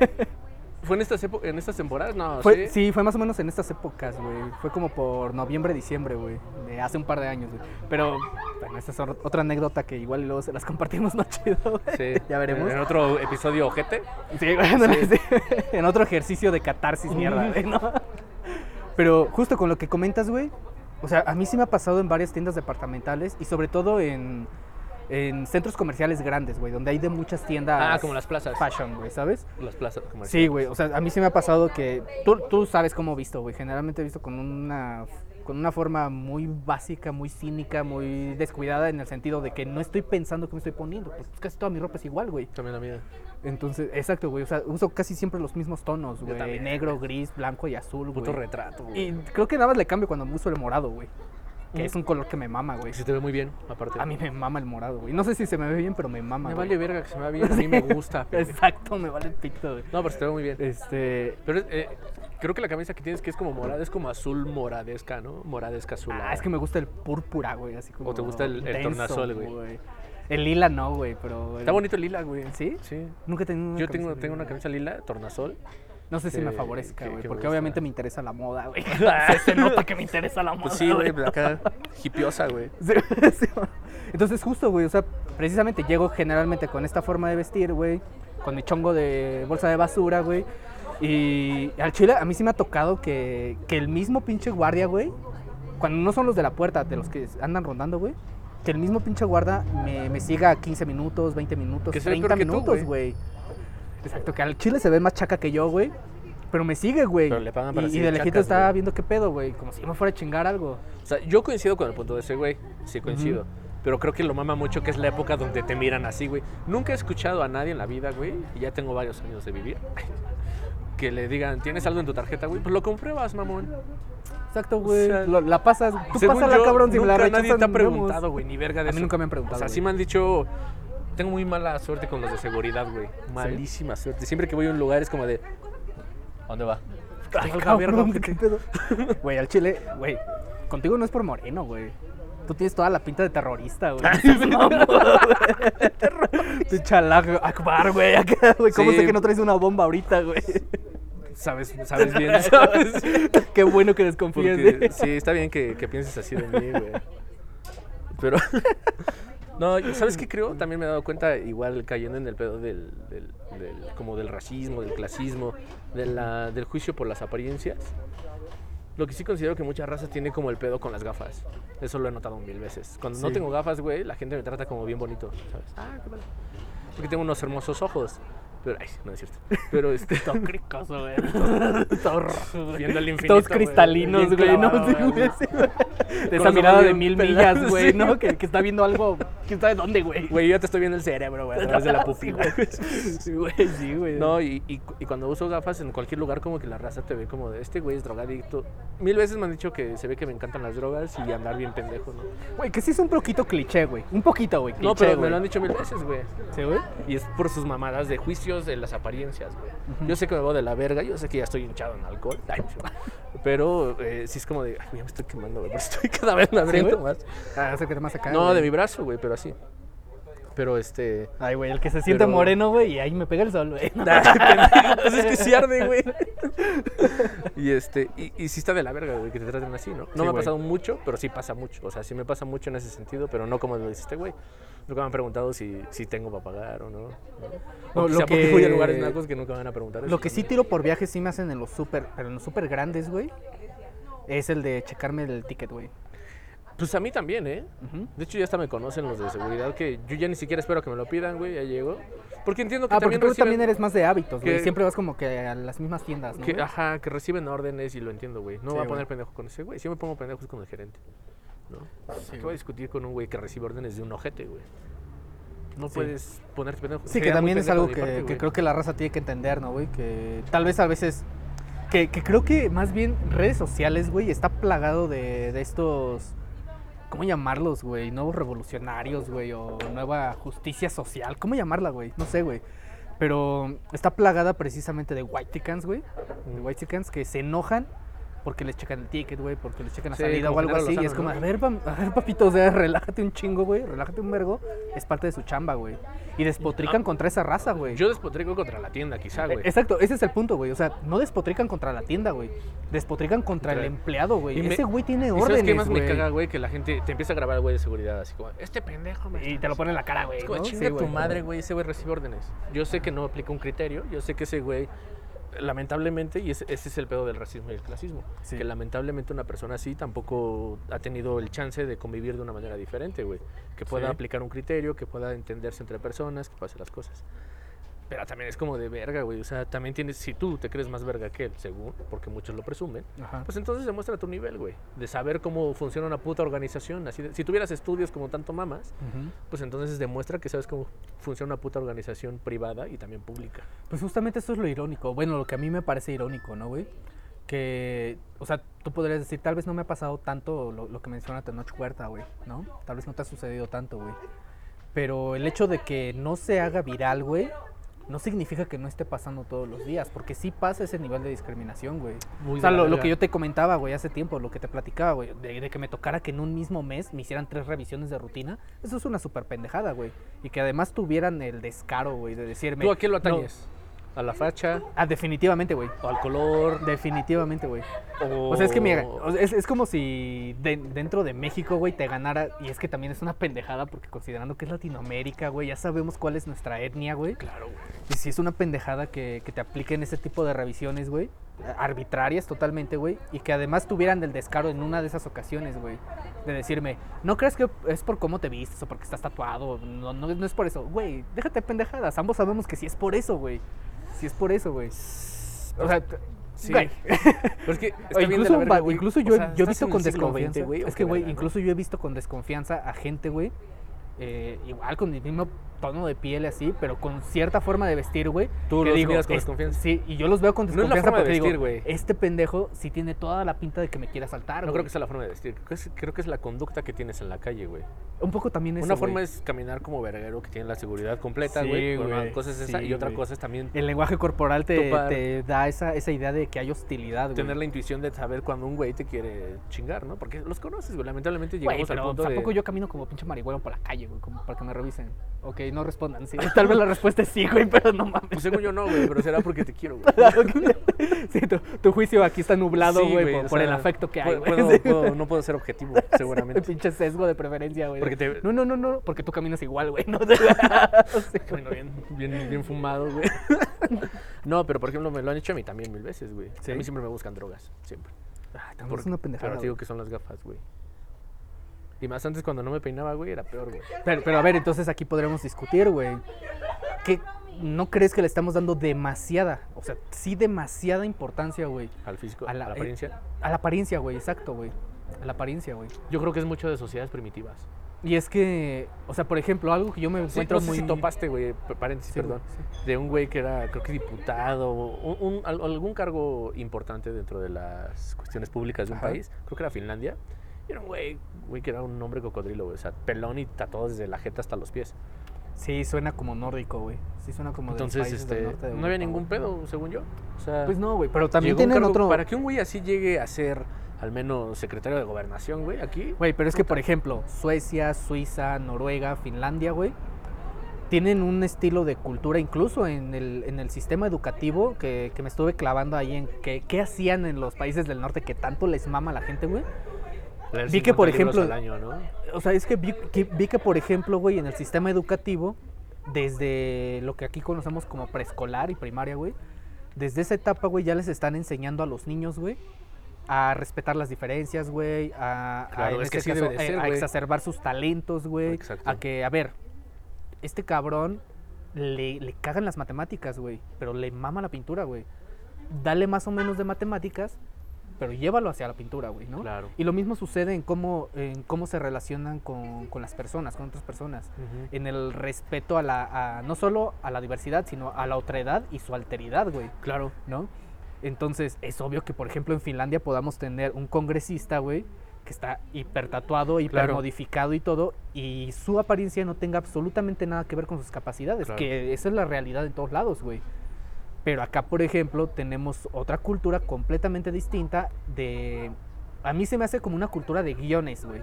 Speaker 2: ¿Fue en estas, en estas temporadas? No,
Speaker 1: Fue,
Speaker 2: sí.
Speaker 1: sí, fue más o menos en estas épocas, güey. Fue como por noviembre, diciembre, güey. De hace un par de años, güey. Pero, bueno, esta es otra anécdota que igual luego se las compartimos [LAUGHS] más chido, güey.
Speaker 2: Sí.
Speaker 1: Ya veremos.
Speaker 2: En otro episodio ojete.
Speaker 1: Sí, bueno, sí. [LAUGHS] en otro ejercicio de catarsis, mierda, güey, ¿no? [LAUGHS] Pero justo con lo que comentas, güey, o sea, a mí sí me ha pasado en varias tiendas departamentales y sobre todo en, en centros comerciales grandes, güey, donde hay de muchas tiendas
Speaker 2: Ah, como las plazas.
Speaker 1: fashion, güey, ¿sabes?
Speaker 2: Las plazas comerciales.
Speaker 1: Sí, güey, o sea, a mí sí me ha pasado que tú, tú sabes cómo he visto, güey, generalmente he visto con una con una forma muy básica, muy cínica, muy descuidada en el sentido de que no estoy pensando qué me estoy poniendo, pues casi toda mi ropa es igual, güey.
Speaker 2: También la mía.
Speaker 1: Entonces, exacto, güey. O sea, uso casi siempre los mismos tonos, güey. Negro, gris, blanco y azul,
Speaker 2: Puto
Speaker 1: güey.
Speaker 2: retrato, güey.
Speaker 1: Y creo que nada más le cambio cuando me uso el morado, güey. Que
Speaker 2: Mm.
Speaker 1: es un color que me mama, güey.
Speaker 2: Se te ve muy bien, aparte.
Speaker 1: A mí me mama el morado, güey. No sé si se me ve bien, pero me mama.
Speaker 2: me
Speaker 1: güey.
Speaker 2: vale verga que se me vea bien. A mí me gusta. [LAUGHS]
Speaker 1: Exacto, me vale el pito, güey.
Speaker 2: No, pero se te ve muy bien.
Speaker 1: Este.
Speaker 2: Pero eh, creo que la camisa que tienes que es como morada, es como azul moradesca, ¿no? Moradesca azul.
Speaker 1: Ah, es que me gusta el púrpura, güey. Así como.
Speaker 2: ¿O te gusta el- el tornasol, güey?
Speaker 1: El lila no, güey, pero. el-
Speaker 2: Está bonito el lila, güey.
Speaker 1: ¿Sí?
Speaker 2: Sí.
Speaker 1: Nunca he tenido una
Speaker 2: Yo tengo, tengo una camisa lila, tornasol.
Speaker 1: No sé si me favorezca, güey. Porque
Speaker 2: gusta.
Speaker 1: obviamente me interesa la moda, güey. [LAUGHS] [LAUGHS] se, nota que me interesa la moda.
Speaker 2: Pues sí, güey, acá hipiosa, güey. [LAUGHS]
Speaker 1: Sí, sí. Entonces, justo, güey, o sea, precisamente llego generalmente con esta forma de vestir, güey, con mi chongo de bolsa de basura, güey. Y al chile, a mí sí me ha tocado que, que el mismo pinche guardia, güey, cuando no son los de la puerta, de los que andan rondando, güey, que el mismo pinche guarda me, me siga 15 minutos, 20 minutos,
Speaker 2: Que se ve
Speaker 1: 30
Speaker 2: peor que tú,
Speaker 1: minutos,
Speaker 2: güey.
Speaker 1: Exacto, que al chile se ve más chaca que yo, güey. Pero me sigue, güey.
Speaker 2: Pero le pagan para
Speaker 1: Y, y de lejito estaba viendo qué pedo, güey. Como si me fuera a chingar algo.
Speaker 2: O sea, yo coincido con el punto de ese güey. Sí, coincido. Pero creo que lo mama mucho que es la época donde te miran así, güey. Nunca he escuchado a nadie en la vida, güey, y ya tengo varios años de vivir, [LAUGHS] que le digan, ¿tienes algo en tu tarjeta, güey? Pues lo compruebas, mamón.
Speaker 1: Exacto, güey.
Speaker 2: sea,
Speaker 1: la pasas. Tú pásala,
Speaker 2: yo,
Speaker 1: cabrón, si me la rechazan,
Speaker 2: nadie te ha preguntado, güey, ni verga de
Speaker 1: A mí
Speaker 2: eso.
Speaker 1: nunca me han preguntado,
Speaker 2: O sea, sí me han dicho... Tengo muy mala suerte con los de seguridad, güey. Malísima suerte. Siempre que voy a un lugar es como de... ¿A dónde va?
Speaker 1: Ay,
Speaker 2: Valga
Speaker 1: cabrón,
Speaker 2: verga,
Speaker 1: ¿qué pedo? Güey, al chile, güey. contigo no es por moreno, güey. Tú tienes toda la pinta de terrorista, güey. [LAUGHS] [LAUGHS] Tu chalaje, Akbar, güey. acá, güey. ¿Cómo
Speaker 2: Sí.
Speaker 1: sé que no traes una bomba ahorita, güey?
Speaker 2: Sabes, sabes bien, [LAUGHS] ¿sabes?
Speaker 1: Qué bueno que desconfíes
Speaker 2: Porque, sí, está bien que, que pienses así de mí, güey. Pero. No, ¿sabes qué creo? También me he dado cuenta, igual cayendo en el pedo del, del- del- como del racismo, del clasismo, de la- del juicio por las apariencias. Lo que sí considero que mucha raza tiene como el pedo con las gafas. Eso lo he notado mil veces. Cuando no tengo gafas, güey, la gente me trata como bien bonito, ¿sabes? Ah, qué padre. Porque tengo unos hermosos ojos. Pero, ay, no es cierto. Pero, este... [LAUGHS]
Speaker 1: Todo cricoso, güey. [LAUGHS] Todo rojo.
Speaker 2: Viendo el infinito,
Speaker 1: Todos cristalinos, güey, ¿no? Sí,
Speaker 2: güey.
Speaker 1: sí. De esa mirada de mil millas, güey,
Speaker 2: sí.
Speaker 1: ¿no? Que, que está viendo algo, quién sabe dónde, güey.
Speaker 2: Güey, yo ya te estoy viendo el cerebro, güey, a través de la [LAUGHS] pupila.
Speaker 1: Sí, güey, sí, güey.
Speaker 2: No, y, y, y cuando uso gafas en cualquier lugar, como que la raza te ve como de este güey es drogadicto. Mil veces me han dicho que se ve que me encantan las drogas y andar bien pendejo, ¿no?
Speaker 1: Güey, que sí es un poquito cliché, güey. Un poquito, güey.
Speaker 2: No, pero me lo han dicho mil veces, güey.
Speaker 1: ¿Sí, güey?
Speaker 2: Y es por sus mamadas de de las apariencias, güey. Yo sé que me veo de la verga, yo sé que ya estoy hinchado en alcohol. Pero eh, sí es como de, ay, ya me estoy quemando, güey. Pero [LAUGHS] estoy cada vez abriendo
Speaker 1: güey?
Speaker 2: más.
Speaker 1: Ah, más acá.
Speaker 2: No,
Speaker 1: güey.
Speaker 2: de mi brazo, güey, pero así. Pero este.
Speaker 1: Ay, güey, el que se siente
Speaker 2: Pero-
Speaker 1: moreno, güey, y ahí me pega el sol, güey. [LAUGHS]
Speaker 2: pues es que sí arde, güey. [LAUGHS] y este, y, y sí está de la verga, güey, que te traten así, ¿no? No
Speaker 1: Sí,
Speaker 2: me ha pasado mucho, pero sí pasa mucho. O sea, sí me pasa mucho en ese sentido, pero no como lo dice este güey. Nunca me han preguntado si, si tengo para pagar o no. ¿no?
Speaker 1: Lo que-
Speaker 2: voy a lugares nacos que nunca me van a preguntar eso
Speaker 1: Lo que sí tiro por viajes sí me hacen en los súper, pero en los súper grandes, güey, es el de checarme el ticket, güey.
Speaker 2: Pues a mí también, ¿eh? De hecho, ya hasta me conocen los de seguridad que yo ya ni siquiera espero que me lo pidan, güey, ya llego. Porque entiendo que
Speaker 1: Ah, porque
Speaker 2: también
Speaker 1: tú
Speaker 2: reciben-
Speaker 1: también eres más de hábitos, güey.
Speaker 2: que-
Speaker 1: Siempre vas como que a las mismas tiendas, ¿no?
Speaker 2: Que, ajá, que reciben órdenes y lo entiendo, güey. No
Speaker 1: Sí,
Speaker 2: voy a poner pendejo con ese güey. Si me pongo pendejo es con el gerente. ¿No? ¿Qué voy a discutir con un güey que recibe órdenes de un ojete, güey? No
Speaker 1: Sí.
Speaker 2: puedes ponerte pendejo.
Speaker 1: Sí, que también es algo que,
Speaker 2: parte,
Speaker 1: que
Speaker 2: güey.
Speaker 1: creo que la raza tiene que entender, ¿no, güey? Que tal vez a veces... Que, que creo que más bien redes sociales, güey, está plagado de, de estos... ¿Cómo llamarlos, güey? Nuevos revolucionarios, güey, o nueva justicia social. ¿Cómo llamarla, güey? No sé, güey. Pero está plagada precisamente de white güey. De
Speaker 2: Mm.
Speaker 1: white que se enojan porque les checan el ticket, güey, porque les checan la
Speaker 2: Sí,
Speaker 1: salida o algo así. y es como,
Speaker 2: ¿no?
Speaker 1: a ver, a ver, papito, o sea, relájate un chingo, güey, relájate un vergo. Es parte de su chamba, güey. Y despotrican
Speaker 2: Ah,
Speaker 1: contra esa raza, güey.
Speaker 2: Yo despotrico contra la tienda, quizá, güey.
Speaker 1: Exacto, ese es el punto, güey. O sea, no despotrican contra la tienda, güey. Despotrican contra el empleado, güey. Ese güey tiene
Speaker 2: ¿Y
Speaker 1: órdenes,
Speaker 2: sabes qué más me caga, güey? Que la gente te empieza a grabar, güey, de seguridad, así como, este pendejo me
Speaker 1: Y te lo pone en la cara, güey. ¿no?
Speaker 2: chinga
Speaker 1: Sí,
Speaker 2: tu madre, güey, ese güey recibe órdenes. Yo sé que no aplica un criterio, yo sé que ese güey, lamentablemente, y ese, ese es el pedo del racismo y el clasismo,
Speaker 1: Sí.
Speaker 2: que lamentablemente una persona así tampoco ha tenido el chance de convivir de una manera diferente, güey. Que pueda
Speaker 1: Sí.
Speaker 2: aplicar un criterio, que pueda entenderse entre personas, que pueda hacer las cosas. Pero también es como de verga, güey. O sea, también tienes, si tú te crees más verga que él, según, porque muchos lo presumen,
Speaker 1: Ajá.
Speaker 2: pues entonces demuestra tu nivel, güey. De saber cómo funciona una puta organización. Así de- si tuvieras estudios como tanto mamas, pues entonces demuestra que sabes cómo funciona una puta organización privada y también pública.
Speaker 1: Pues justamente eso es lo irónico. Bueno, lo que a mí me parece irónico, ¿no, güey? Que, o sea, tú podrías decir, tal vez no me ha pasado tanto lo, lo que menciona Tenoch Huerta, güey, ¿no? Tal vez no te ha sucedido tanto, güey. Pero el hecho de que no se haga viral, güey, no significa que no esté pasando todos los días, porque sí pasa ese nivel de discriminación, güey.
Speaker 2: Muy
Speaker 1: O sea, lo, que yo te comentaba, güey, hace tiempo, lo que te platicaba, güey, de, de que me tocara que en un mismo mes me hicieran tres revisiones de rutina, eso es una súper pendejada, güey. Y que además tuvieran el descaro, güey, de decirme...
Speaker 2: ¿Tú a qué lo
Speaker 1: "No".
Speaker 2: ¿A la facha?
Speaker 1: Ah, definitivamente, güey.
Speaker 2: ¿O al color?
Speaker 1: Definitivamente, güey.
Speaker 2: O,
Speaker 1: O sea, es que mira, es, es como si de- dentro de México, güey, te ganara. Y es que también es una pendejada porque considerando que es Latinoamérica, güey, ya sabemos cuál es nuestra etnia, güey.
Speaker 2: Claro, güey.
Speaker 1: Y si es una pendejada que, que te apliquen ese tipo de revisiones, güey, arbitrarias totalmente, güey, y que además tuvieran el descaro en una de esas ocasiones, güey, de decirme, no crees que es por cómo te vistes o porque estás tatuado, no, no, no es por eso, güey, déjate de pendejadas, ambos sabemos que sí es por eso, güey, sí es por eso, güey. O sea,
Speaker 2: Sí.
Speaker 1: güey. [LAUGHS]
Speaker 2: Pero es que [LAUGHS] está
Speaker 1: O
Speaker 2: bien de
Speaker 1: incluso,
Speaker 2: la verga, güey.
Speaker 1: incluso
Speaker 2: O
Speaker 1: yo,
Speaker 2: sea,
Speaker 1: yo he
Speaker 2: estás
Speaker 1: visto
Speaker 2: en
Speaker 1: con
Speaker 2: siglo
Speaker 1: desconfianza.
Speaker 2: XX, güey, ¿o
Speaker 1: es
Speaker 2: qué
Speaker 1: que, güey,
Speaker 2: verga, no?
Speaker 1: incluso yo he visto con desconfianza a gente, güey, eh, igual con el mismo tono de piel así, pero con cierta forma de vestir, güey.
Speaker 2: Tú
Speaker 1: que
Speaker 2: los
Speaker 1: digo,
Speaker 2: miras con
Speaker 1: es-
Speaker 2: desconfianza.
Speaker 1: Sí, y yo los veo con
Speaker 2: No es la
Speaker 1: desconfianza
Speaker 2: forma de
Speaker 1: porque digo,
Speaker 2: vestir, güey.
Speaker 1: este pendejo sí tiene toda la pinta de que me quiere asaltar,
Speaker 2: No creo que sea la forma de vestir. Creo que es, creo que es la conducta que tienes en la calle, güey.
Speaker 1: Un poco también eso,
Speaker 2: Una forma es caminar como verguero que tiene la seguridad completa,
Speaker 1: Sí,
Speaker 2: güey. Una
Speaker 1: güey,
Speaker 2: cosa es esa.
Speaker 1: sí,
Speaker 2: y otra cosa es también
Speaker 1: El lenguaje corporal te, da esa, esa idea de que hay hostilidad, güey.
Speaker 2: tener la intuición de saber cuando un güey te quiere chingar, ¿no? Porque los conoces, güey. Lamentablemente llegamos al punto de...
Speaker 1: tampoco yo camino como pinche marihuana por la calle, güey, como para que me revisen. Ok, no respondan, sí. [LAUGHS] Tal vez la respuesta es sí, güey, pero no mames.
Speaker 2: Pues según yo no, güey, pero será porque te quiero, güey. [LAUGHS]
Speaker 1: sí, tu, tu juicio aquí está nublado,
Speaker 2: Sí,
Speaker 1: güey, por,
Speaker 2: o
Speaker 1: por el afecto que hay, [LAUGHS] güey.
Speaker 2: puedo- no puedo ser objetivo, seguramente.
Speaker 1: pinche sesgo de preferencia, güey.
Speaker 2: Te-
Speaker 1: No, no, no, no, porque tú caminas igual, güey. No.
Speaker 2: Camino bien, bien, bien fumado, güey. No, pero por ejemplo, me lo han hecho a mí también mil veces, güey.
Speaker 1: ¿Sí?
Speaker 2: A mí siempre me buscan drogas, siempre.
Speaker 1: También
Speaker 2: Por-
Speaker 1: es una pendejada.
Speaker 2: Pero te digo
Speaker 1: güey.
Speaker 2: que son las gafas, güey. Y más antes cuando no me peinaba, güey, era peor, güey.
Speaker 1: Pero, pero a ver, entonces aquí podremos discutir, güey. ¿Qué, ¿No crees que le estamos dando demasiada, o sea, sí demasiada importancia, güey?
Speaker 2: Al físico,
Speaker 1: A
Speaker 2: a
Speaker 1: la- eh,
Speaker 2: apariencia.
Speaker 1: A la apariencia, güey, exacto, güey. A la apariencia, güey.
Speaker 2: Yo creo que es mucho de sociedades primitivas.
Speaker 1: Y es que, o sea, por ejemplo, algo que yo me
Speaker 2: Sí,
Speaker 1: encuentro
Speaker 2: no sé
Speaker 1: muy...
Speaker 2: si topaste, güey, paréntesis,
Speaker 1: Sí,
Speaker 2: perdón,
Speaker 1: sí.
Speaker 2: de un güey que era, creo que diputado, un, un- al- algún cargo importante dentro de las cuestiones públicas de un
Speaker 1: Ajá.
Speaker 2: país, creo que era Finlandia, era un güey, güey que era un hombre cocodrilo, güey, o sea, pelón y tatuado desde la jeta hasta los pies.
Speaker 1: Sí, suena como nórdico, güey. Sí, suena como de
Speaker 2: Entonces,
Speaker 1: países del
Speaker 2: este,
Speaker 1: norte de
Speaker 2: no había ningún pedo, según yo. O sea,
Speaker 1: Pues no, güey, pero también tienen
Speaker 2: cargo-
Speaker 1: otro...
Speaker 2: Para que un güey así llegue a ser al menos secretario de gobernación, güey, aquí.
Speaker 1: Güey, pero es que, por ejemplo, Suecia, Suiza, Noruega, Finlandia, güey, tienen un estilo de cultura, incluso en el, en el sistema educativo, que, que me estuve clavando ahí en que, qué hacían en los países del norte que tanto les mama a la gente, güey. Vi que, por
Speaker 2: 50 libros
Speaker 1: ejemplo,
Speaker 2: al año, ¿no?
Speaker 1: O sea, es que vi, que vi que, por ejemplo, güey, en el sistema educativo, desde lo que aquí conocemos como preescolar y primaria, güey, desde esa etapa, güey, ya les están enseñando a los niños, güey, a respetar las diferencias, güey, a, a,
Speaker 2: Claro,
Speaker 1: en
Speaker 2: es que
Speaker 1: este
Speaker 2: así
Speaker 1: caso,
Speaker 2: ser,
Speaker 1: a exacerbar sus talentos, güey, a que, a ver, este cabrón le, le cagan las matemáticas, güey, pero le mama la pintura, güey. Dale más o menos de matemáticas, pero llévalo hacia la pintura, güey, ¿no?
Speaker 2: Claro.
Speaker 1: Y lo mismo sucede en cómo, en cómo se relacionan con, con las personas, con otras personas. En el respeto a la, a- no solo a la diversidad, sino a la otredad y su alteridad, güey,
Speaker 2: Claro.
Speaker 1: ¿no? Entonces, es obvio que, por ejemplo, en Finlandia podamos tener un congresista, güey, que está hipertatuado, hipermodificado y todo, y su apariencia no tenga absolutamente nada que ver con sus capacidades,
Speaker 2: Claro.
Speaker 1: que esa es la realidad en todos lados, güey. Pero acá, por ejemplo, tenemos otra cultura completamente distinta de... A mí se me hace como una cultura de guiones, güey.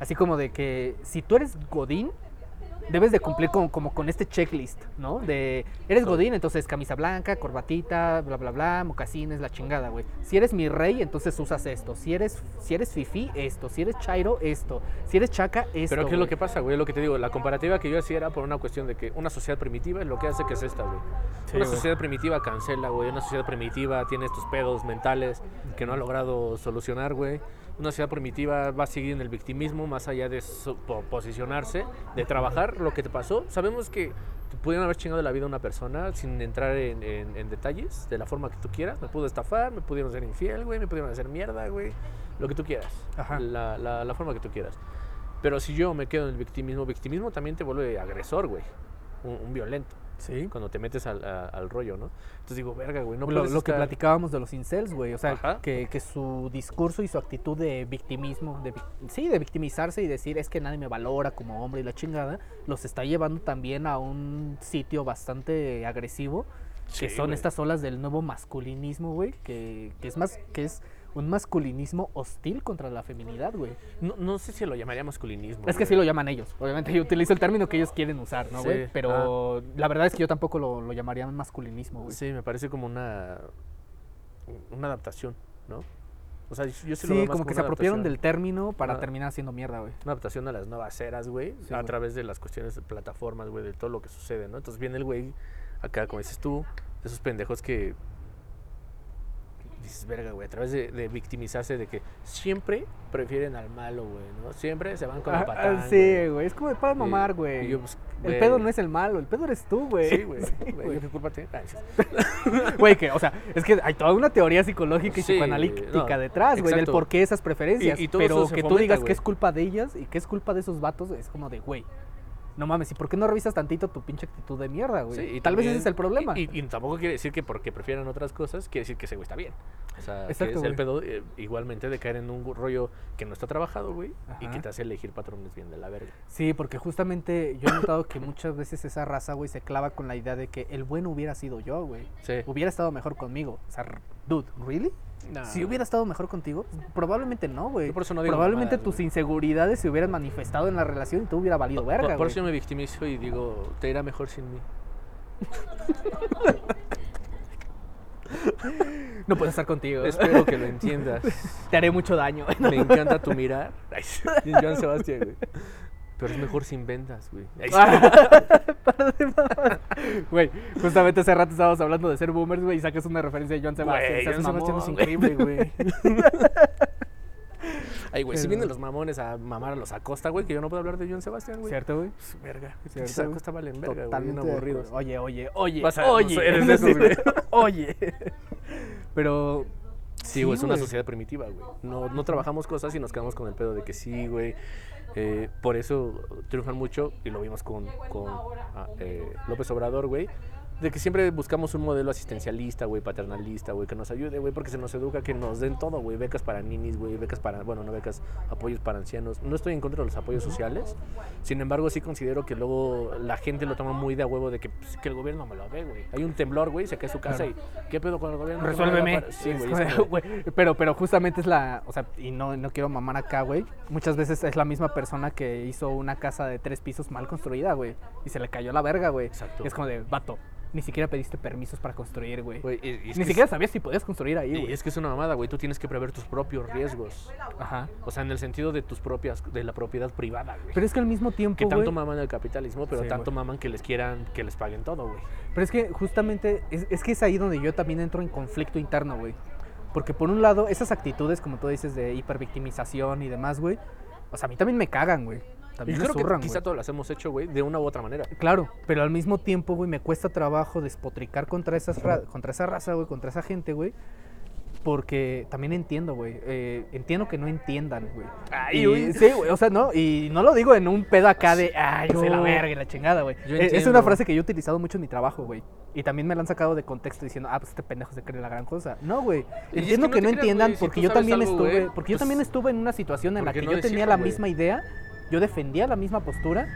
Speaker 1: Así como de que si tú eres Godín, debes de cumplir con, como con este checklist, ¿no? De, eres Godín, entonces camisa blanca, corbatita, bla, bla, bla, mocasines, la chingada, güey. Si eres mi rey, entonces usas esto. Si eres, si eres fifi, esto. Si eres chairo, esto. Si eres chaca, esto.
Speaker 2: Pero ¿qué es lo que pasa, güey? Lo que te digo, la comparativa que yo hacía era por una cuestión de que una sociedad primitiva es lo que hace que es esta, güey.
Speaker 1: Sí,
Speaker 2: una
Speaker 1: güey.
Speaker 2: sociedad primitiva cancela, güey. Una sociedad primitiva tiene estos pedos mentales que no ha logrado solucionar, güey. Una sociedad primitiva va a seguir en el victimismo más allá de so- po- posicionarse, de trabajar lo que te pasó. Sabemos que te pudieron haber chingado la vida a una persona sin entrar en, en- en detalles, de la forma que tú quieras. Me pudo estafar, me pudieron ser infiel, güey, me pudieron hacer mierda, güey. Lo que tú quieras.
Speaker 1: Ajá.
Speaker 2: La, la- la forma que tú quieras. Pero si yo me quedo en el victimismo, victimismo también te vuelve agresor, güey. Un, un violento.
Speaker 1: Sí.
Speaker 2: Cuando te metes al, a- al rollo, ¿no? Entonces digo, verga, güey, no
Speaker 1: lo,
Speaker 2: puedes
Speaker 1: lo que platicábamos de los incels, güey. O sea, que, que su discurso y su actitud de victimismo, de, sí, de victimizarse y decir es que nadie me valora como hombre y la chingada, los está llevando también a un sitio bastante agresivo, que son
Speaker 2: güey.
Speaker 1: estas olas del nuevo masculinismo, güey, que, que es más, que es un masculinismo hostil contra la feminidad, güey.
Speaker 2: No, no sé si lo llamaría masculinismo.
Speaker 1: Es que
Speaker 2: güey.
Speaker 1: sí lo llaman ellos. Obviamente yo utilizo el término que ellos quieren usar, ¿no,
Speaker 2: Sí,
Speaker 1: güey? Pero la verdad es que yo tampoco lo, lo llamaría masculinismo, güey.
Speaker 2: Sí, me parece como una, una adaptación, ¿no? O sea, yo sí, lo veo más
Speaker 1: como que se apropiaron
Speaker 2: adaptación.
Speaker 1: del término para terminar haciendo mierda, güey.
Speaker 2: Una adaptación a las nuevas eras, güey,
Speaker 1: Sí,
Speaker 2: a
Speaker 1: güey.
Speaker 2: través de las cuestiones de plataformas, güey, de todo lo que sucede, ¿no? Entonces viene el güey acá, como dices tú, de esos pendejos que dices, verga, güey, a través de, de victimizarse de que siempre prefieren al malo, güey, ¿no? Siempre se van con
Speaker 1: Ah,
Speaker 2: el
Speaker 1: ah,
Speaker 2: patán.
Speaker 1: sí, güey. Es como de para mamar, güey.
Speaker 2: pues,
Speaker 1: El pedo no es el malo, el pedo eres tú, güey.
Speaker 2: Sí, güey. [LAUGHS]
Speaker 1: Sí,
Speaker 2: güey,
Speaker 1: güey.
Speaker 2: ¿yo ¿Qué culpa tengo? Ah. [LAUGHS]
Speaker 1: Güey, que, o sea, es que hay toda una teoría psicológica y
Speaker 2: Sí,
Speaker 1: psicoanalítica
Speaker 2: no,
Speaker 1: detrás, güey, del por qué esas preferencias.
Speaker 2: Y- y todo
Speaker 1: pero que tú
Speaker 2: fomenta,
Speaker 1: digas
Speaker 2: güey.
Speaker 1: que es culpa de ellas y que es culpa de esos vatos, es como de, güey. No mames, ¿y por qué no revisas tantito tu pinche actitud de mierda, güey?
Speaker 2: Sí, y
Speaker 1: Tal vez ese es el problema.
Speaker 2: Y, y- y tampoco quiere decir que porque prefieran otras cosas, quiere decir que ese güey está bien. O sea, que
Speaker 1: Exacto,
Speaker 2: es el pedo eh, igualmente de caer en un rollo que no está trabajado, güey, y que te hace elegir patrones bien de la verga.
Speaker 1: Sí, porque justamente yo he notado que muchas veces esa raza, güey, se clava con la idea de que el bueno hubiera sido yo, güey.
Speaker 2: Sí.
Speaker 1: Hubiera estado mejor conmigo. O sea, dude, ¿really? Si hubiera estado mejor contigo, probablemente no, güey.
Speaker 2: Yo por eso no digo
Speaker 1: Probablemente tus inseguridades se hubieran manifestado en la relación y tú hubiera valido verga,
Speaker 2: por, eso yo me victimizo y digo, te irá mejor sin mí. [LAUGHS]
Speaker 1: No puedo estar contigo.
Speaker 2: Espero que lo entiendas. [LAUGHS]
Speaker 1: Te haré mucho daño.
Speaker 2: Me encanta tu mirar. Joan Sebastián, güey. Pero es mejor sin vendas, güey. [LAUGHS] [LAUGHS]
Speaker 1: Güey, justamente hace rato estábamos hablando de ser boomers, güey, y sacas una referencia de Joan Sebastián.
Speaker 2: Joan Sebastián es increíble, [LAUGHS] güey. Ay, güey, si vienen los mamones a mamar a los Acosta, güey, que yo no puedo hablar de Joan Sebastián, güey.
Speaker 1: ¿Cierto, güey?
Speaker 2: Verga.
Speaker 1: Güey.
Speaker 2: Acosta valen verga, güey. Aburridos.
Speaker 1: Oye, oye, oye,
Speaker 2: Vas a-
Speaker 1: oye.
Speaker 2: eres de esos, güey.
Speaker 1: oye. Pero
Speaker 2: Sí, güey, es una sociedad primitiva, güey. No, no trabajamos cosas y nos quedamos con el pedo de que sí, güey. Eh, por eso triunfan mucho, y lo vimos con, con ah, eh, López Obrador, güey. De que siempre buscamos un modelo asistencialista, güey, paternalista, güey, que nos ayude, güey, porque se nos educa que nos den todo, güey. Becas para ninis, güey, becas para, bueno, no becas, apoyos para ancianos. No estoy en contra de los apoyos sociales. Sin embargo, sí considero que luego la gente lo toma muy de a huevo de que, pues, que el gobierno me lo ve, güey. Hay un temblor, güey, se cae su casa y, ¿qué pedo con el gobierno? ¿Qué me va a
Speaker 1: Resuélveme.
Speaker 2: dar para-?" Sí, güey.
Speaker 1: Pero, pero justamente es la, o sea, y no, no quiero mamar acá, güey. Muchas veces es la misma persona que hizo una casa de tres pisos mal construida, güey. Y se le cayó la verga, güey.
Speaker 2: Exacto.
Speaker 1: Y es como de, vato, ni siquiera pediste permisos para construir, güey.
Speaker 2: Y- y
Speaker 1: Ni siquiera
Speaker 2: es-
Speaker 1: sabías si podías construir ahí,
Speaker 2: y
Speaker 1: güey.
Speaker 2: es que es una mamada, güey. Tú tienes que prever tus propios riesgos.
Speaker 1: Ajá.
Speaker 2: O sea, en el sentido de tus propias, de la propiedad privada, güey.
Speaker 1: Pero es que al mismo tiempo,
Speaker 2: que tanto
Speaker 1: güey,
Speaker 2: maman el capitalismo, pero
Speaker 1: Sí,
Speaker 2: tanto
Speaker 1: güey.
Speaker 2: maman que les quieran, que les paguen todo, güey.
Speaker 1: Pero es que justamente es, es que es ahí donde yo también entro en conflicto interno, güey. Porque por un lado, esas actitudes, como tú dices, de hipervictimización y demás, güey, o sea, a mí también me cagan, güey.
Speaker 2: Y
Speaker 1: También
Speaker 2: yo
Speaker 1: me
Speaker 2: creo
Speaker 1: zurran,
Speaker 2: que quizá
Speaker 1: güey.
Speaker 2: todas las hemos hecho, güey, de una u otra manera.
Speaker 1: Claro, pero al mismo tiempo, güey, me cuesta trabajo despotricar contra, esas ra- contra esa raza, güey, contra esa gente, güey. Porque también entiendo, güey. eh, entiendo que no entiendan, güey.
Speaker 2: Ay,
Speaker 1: Y-
Speaker 2: güey.
Speaker 1: Sí, güey, o sea, no, y no lo digo en un pedo acá de, ay, yo soy la verga y la chingada, güey.
Speaker 2: Yo
Speaker 1: Eh, Es
Speaker 2: entiendo.
Speaker 1: una frase que yo he utilizado mucho en mi trabajo, güey. Y también me la han sacado de contexto diciendo, ah, pues este pendejo se cree la gran cosa. No, güey.
Speaker 2: Y es
Speaker 1: Entiendo
Speaker 2: que no
Speaker 1: que, no
Speaker 2: creas,
Speaker 1: entiendan
Speaker 2: si
Speaker 1: porque
Speaker 2: tú
Speaker 1: yo también
Speaker 2: algo,
Speaker 1: estuve,
Speaker 2: güey,
Speaker 1: porque yo
Speaker 2: pues,
Speaker 1: también estuve en una situación en la
Speaker 2: ¿por qué
Speaker 1: que
Speaker 2: no
Speaker 1: yo tenía la
Speaker 2: güey?
Speaker 1: misma idea, yo defendía la misma postura,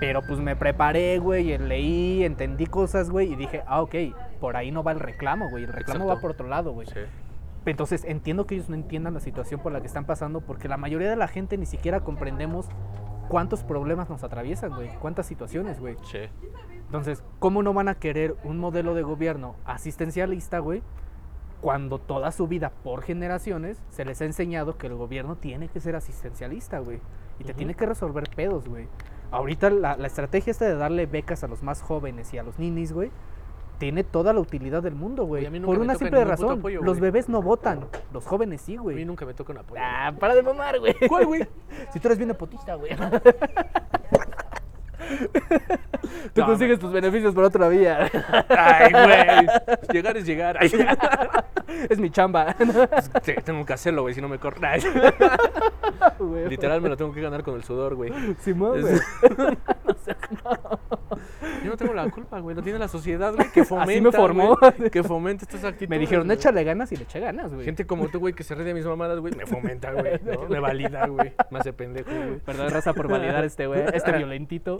Speaker 1: pero pues me preparé, güey, leí, entendí cosas, güey, y dije, ah, ok, por ahí no va el reclamo, güey, el reclamo va por otro lado, güey.
Speaker 2: Sí.
Speaker 1: Entonces entiendo que ellos no entiendan la situación por la que están pasando, porque la mayoría de la gente ni siquiera comprendemos cuántos problemas nos atraviesan, güey, cuántas situaciones, güey.
Speaker 2: Sí.
Speaker 1: Entonces, ¿cómo no van a querer un modelo de gobierno asistencialista, güey? Cuando toda su vida, por generaciones, se les ha enseñado que el gobierno tiene que ser asistencialista, güey. Y te tiene que resolver pedos, güey. Ahorita la, la estrategia esta de darle becas a los más jóvenes y a los ninis, güey, tiene toda la utilidad del mundo, güey.
Speaker 2: Güey,
Speaker 1: Por una simple razón.
Speaker 2: apoyo,
Speaker 1: los
Speaker 2: güey.
Speaker 1: bebés no votan, los jóvenes sí,
Speaker 2: A mí
Speaker 1: güey.
Speaker 2: nunca me toca un apoyo.
Speaker 1: Ah, para de mamar, güey.
Speaker 2: ¿Cuál, güey? [LAUGHS]
Speaker 1: Si tú eres bien nepotista, güey. [LAUGHS] [LAUGHS] Tú
Speaker 2: No,
Speaker 1: consigues tus beneficios por otra vía.
Speaker 2: Ay, güey. [LAUGHS] Llegar es llegar. Ay, [LAUGHS]
Speaker 1: es mi chamba.
Speaker 2: te- tengo que hacerlo, güey, si no me
Speaker 1: Güey.
Speaker 2: Literal, me lo tengo que ganar con el sudor, güey.
Speaker 1: Simón,
Speaker 2: Es-. Yo no tengo la culpa, güey. Lo tiene la sociedad, güey, que fomenta.
Speaker 1: Así me formó.
Speaker 2: güey, que fomenta estas actitudes.
Speaker 1: Me dijeron, échale ganas y le eché ganas, güey.
Speaker 2: Gente como tú, güey, que se ríe de mis mamadas, güey, me fomenta, güey. ¿no? Me valida, güey. Me hace pendejo, güey.
Speaker 1: Perdón, raza, por validar este, güey. Este violentito.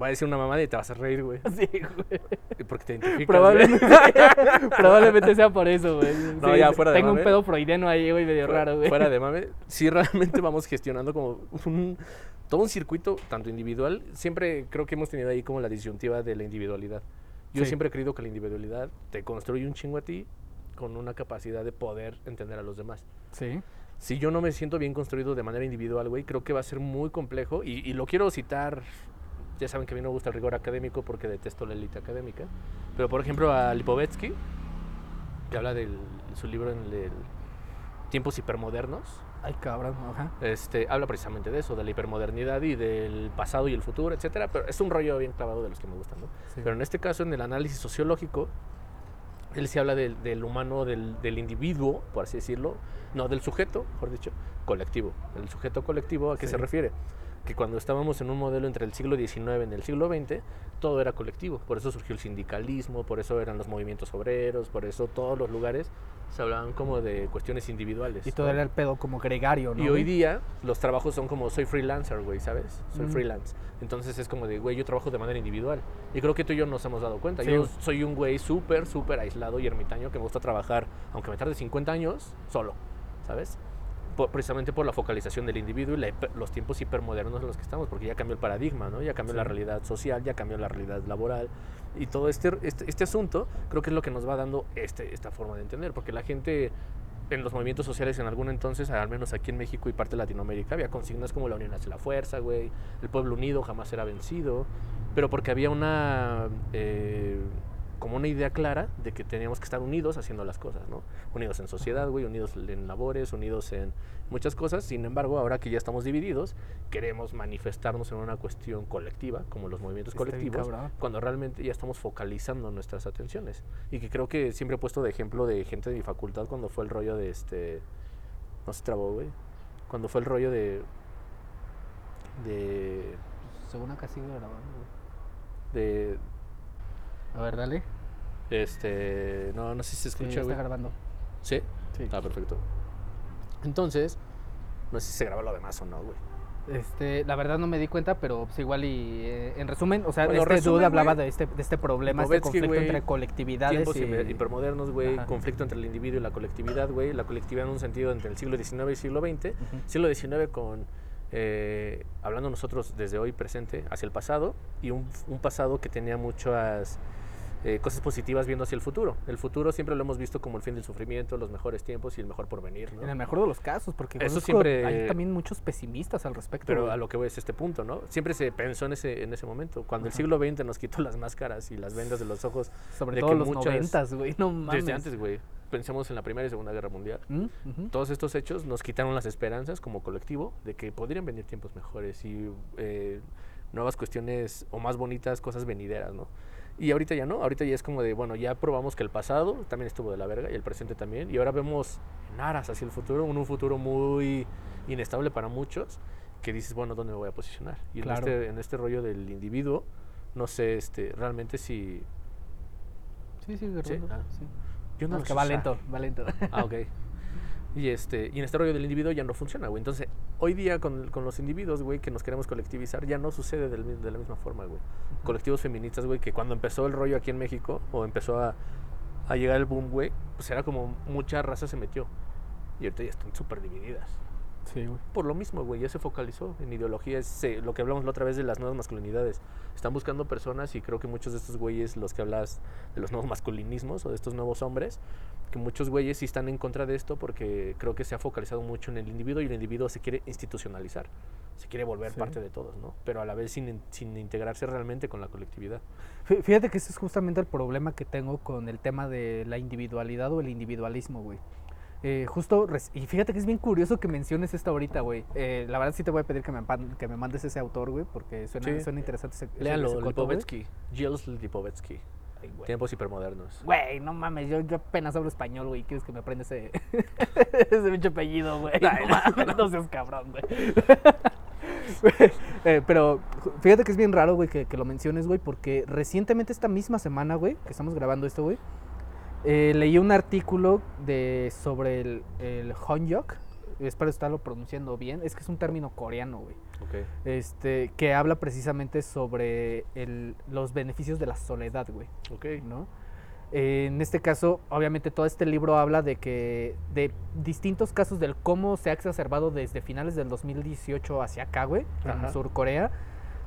Speaker 2: Va a decir una mamada y te vas a reír, güey.
Speaker 1: Sí, güey.
Speaker 2: Porque te identificas.
Speaker 1: Probablemente, [LAUGHS] probablemente sea por eso, güey.
Speaker 2: No,
Speaker 1: Sí,
Speaker 2: ya, fuera de
Speaker 1: Tengo un pedo freudiano ahí, güey, medio
Speaker 2: güey.
Speaker 1: raro, güey.
Speaker 2: Fuera de mame, sí realmente vamos gestionando como un, todo un circuito, tanto individual. Siempre creo que hemos tenido ahí como la disyuntiva de la individualidad. Yo
Speaker 1: Sí.
Speaker 2: siempre he creído que la individualidad te construye un chingo a ti con una capacidad de poder entender a los demás.
Speaker 1: Sí.
Speaker 2: Si yo no me siento bien construido de manera individual, güey, creo que va a ser muy complejo. Y, y lo quiero citar, ya saben que a mí no me gusta el rigor académico porque detesto la élite académica. Pero por ejemplo a Lipovetsky, que habla de su libro en el Tiempos hipermodernos,
Speaker 1: Ay, cabrón, ajá.
Speaker 2: este, habla precisamente de eso, de la hipermodernidad y del pasado y el futuro, etcétera. Pero es un rollo bien clavado de los que me gustan, ¿no?
Speaker 1: Sí.
Speaker 2: Pero en este caso, en el análisis sociológico, él se habla del, del humano, del, del individuo, por así decirlo, no, del sujeto, mejor dicho, colectivo. El sujeto colectivo, ¿a qué se refiere? Que cuando estábamos en un modelo entre el siglo XIX y el siglo XX, todo era colectivo. Por eso surgió el sindicalismo, por eso eran los movimientos obreros, por eso todos los lugares se hablaban como de cuestiones individuales.
Speaker 1: Y todo
Speaker 2: ¿no?
Speaker 1: era el pedo como gregario, ¿no?
Speaker 2: Y hoy día los trabajos son como soy freelancer, güey, ¿sabes? Soy
Speaker 1: Mm.
Speaker 2: freelance. Entonces es como de, güey, yo trabajo de manera individual. Y creo que tú y yo nos hemos dado cuenta.
Speaker 1: Sí,
Speaker 2: yo soy un güey súper, súper aislado y ermitaño que me gusta trabajar, aunque me tarde 50 años, solo, ¿sabes? Por- precisamente por la focalización del individuo y la los tiempos hipermodernos en los que estamos, porque ya cambió el paradigma, ¿no? Ya cambió la realidad social, ya cambió la realidad laboral. Y todo este, este, este asunto creo que es lo que nos va dando este, esta forma de entender, porque la gente en los movimientos sociales en algún entonces, al menos aquí en México y parte de Latinoamérica, había consignas como la unión hace la fuerza, güey, el pueblo unido jamás será vencido, pero porque había una, eh, como una idea clara de que teníamos que estar unidos haciendo las cosas, ¿no? Unidos en sociedad, güey, unidos en labores, unidos en muchas cosas, sin embargo, ahora que ya estamos divididos, queremos manifestarnos en una cuestión colectiva, como los movimientos
Speaker 1: Está
Speaker 2: colectivos, cuando realmente ya estamos focalizando nuestras atenciones. Y que creo que siempre he puesto de ejemplo de gente de mi facultad cuando fue el rollo de este. No se trabó, güey. Cuando fue el rollo de. De.
Speaker 1: Según acá sigue grabando, güey.
Speaker 2: De.
Speaker 1: A ver, dale.
Speaker 2: Este. No, no sé si se
Speaker 1: Sí,
Speaker 2: escucha,
Speaker 1: está
Speaker 2: güey.
Speaker 1: grabando.
Speaker 2: ¿Sí?
Speaker 1: Sí.
Speaker 2: Ah, perfecto. Entonces. No sé si se graba lo demás o no, güey.
Speaker 1: Este, la verdad no me di cuenta, pero pues igual y eh, en resumen, o sea,
Speaker 2: Bueno,
Speaker 1: este
Speaker 2: resumen,
Speaker 1: dude hablaba de este, de este problema, este conflicto entre colectividades
Speaker 2: Tiempos
Speaker 1: y...
Speaker 2: hipermodernos, güey. Conflicto entre el individuo y la colectividad, güey. La colectividad en un sentido entre el siglo XIX y siglo XX. Siglo XIX con, eh, hablando nosotros desde hoy presente hacia el pasado y un, un pasado que tenía muchas eh, cosas positivas viendo hacia el futuro. El futuro siempre lo hemos visto como el fin del sufrimiento, los mejores tiempos y el mejor porvenir, ¿no?
Speaker 1: En el mejor de los casos, porque
Speaker 2: Eso siempre-
Speaker 1: hay también muchos pesimistas al respecto.
Speaker 2: Pero a lo que voy es este punto, ¿no? Siempre se pensó en ese, en ese momento. Cuando el siglo XX nos quitó las máscaras y las vendas de los ojos,
Speaker 1: Sobre
Speaker 2: de
Speaker 1: todo
Speaker 2: que
Speaker 1: los noventas, güey, no mames.
Speaker 2: desde antes, güey. Pensemos en la Primera y Segunda Guerra Mundial.
Speaker 1: ¿Mm?
Speaker 2: Todos estos hechos nos quitaron las esperanzas como colectivo de que podrían venir tiempos mejores y eh, nuevas cuestiones o más bonitas cosas venideras, ¿no? Y ahorita ya no, ahorita ya es como de, bueno, ya probamos que el pasado también estuvo de la verga y el presente también, y ahora vemos en aras hacia el futuro, un, un futuro muy inestable para muchos, que dices, bueno, ¿dónde me voy a posicionar? Y
Speaker 1: Claro.
Speaker 2: en, este, en este rollo del individuo, no sé este, realmente si...
Speaker 1: Sí, sí, de
Speaker 2: ¿Sí? Ah.
Speaker 1: sí.
Speaker 2: Yo
Speaker 1: No,
Speaker 2: no
Speaker 1: es
Speaker 2: lo
Speaker 1: que va lento, va lento.
Speaker 2: Ah, ok. [LAUGHS] Y, este, y en este rollo del individuo ya no funciona, güey. Entonces, hoy día con, con los individuos, güey, que nos queremos colectivizar, ya no sucede del de la misma forma, güey. Colectivos feministas, güey, que cuando empezó el rollo aquí en México, o empezó a, a llegar el boom, güey, pues era como mucha raza se metió. Y ahorita ya están súper divididas.
Speaker 1: Sí, güey.
Speaker 2: Por lo mismo, güey, ya se focalizó en ideologías, se- lo que hablamos la otra vez de las nuevas masculinidades. Están buscando personas y creo que muchos de estos güeyes, los que hablas de los nuevos masculinismos o de estos nuevos hombres, que muchos güeyes sí están en contra de esto porque creo que se ha focalizado mucho en el individuo y el individuo se quiere institucionalizar, se quiere volver
Speaker 1: Sí.
Speaker 2: parte de todos, ¿no? Pero a la vez sin, in- sin integrarse realmente con la colectividad.
Speaker 1: Fí- Fíjate que ese es justamente el problema que tengo con el tema de la individualidad o el individualismo, güey. Eh, justo, y fíjate que es bien curioso que menciones esto ahorita, güey. Eh, la verdad sí te voy a pedir que me, que me mandes ese autor, güey, porque suena,
Speaker 2: Sí.
Speaker 1: suena interesante ese, ese güey.
Speaker 2: Lipovetsky, Gilles Lipovetsky,
Speaker 1: güey.
Speaker 2: Tiempos hipermodernos.
Speaker 1: Güey, no mames, yo, yo apenas hablo español, güey. ¿Quieres que me aprenda ese, [LAUGHS] ese pinche apellido, güey?
Speaker 2: Ay,
Speaker 1: No, mames, no seas cabrón, güey. [LAUGHS] Eh, pero fíjate que es bien raro, güey, que, que lo menciones, güey, porque recientemente esta misma semana, güey, que estamos grabando esto, güey, eh, leí un artículo de sobre el, el. Espero estarlo pronunciando bien. Es que es un término coreano, güey
Speaker 2: Ok.
Speaker 1: este, que habla precisamente sobre el- los beneficios de la soledad, güey,
Speaker 2: Ok.
Speaker 1: ¿no? Eh, en este caso, obviamente todo este libro habla de que de distintos casos del cómo se ha exacerbado desde finales del 2018 hacia acá, güey, en. Sur Corea,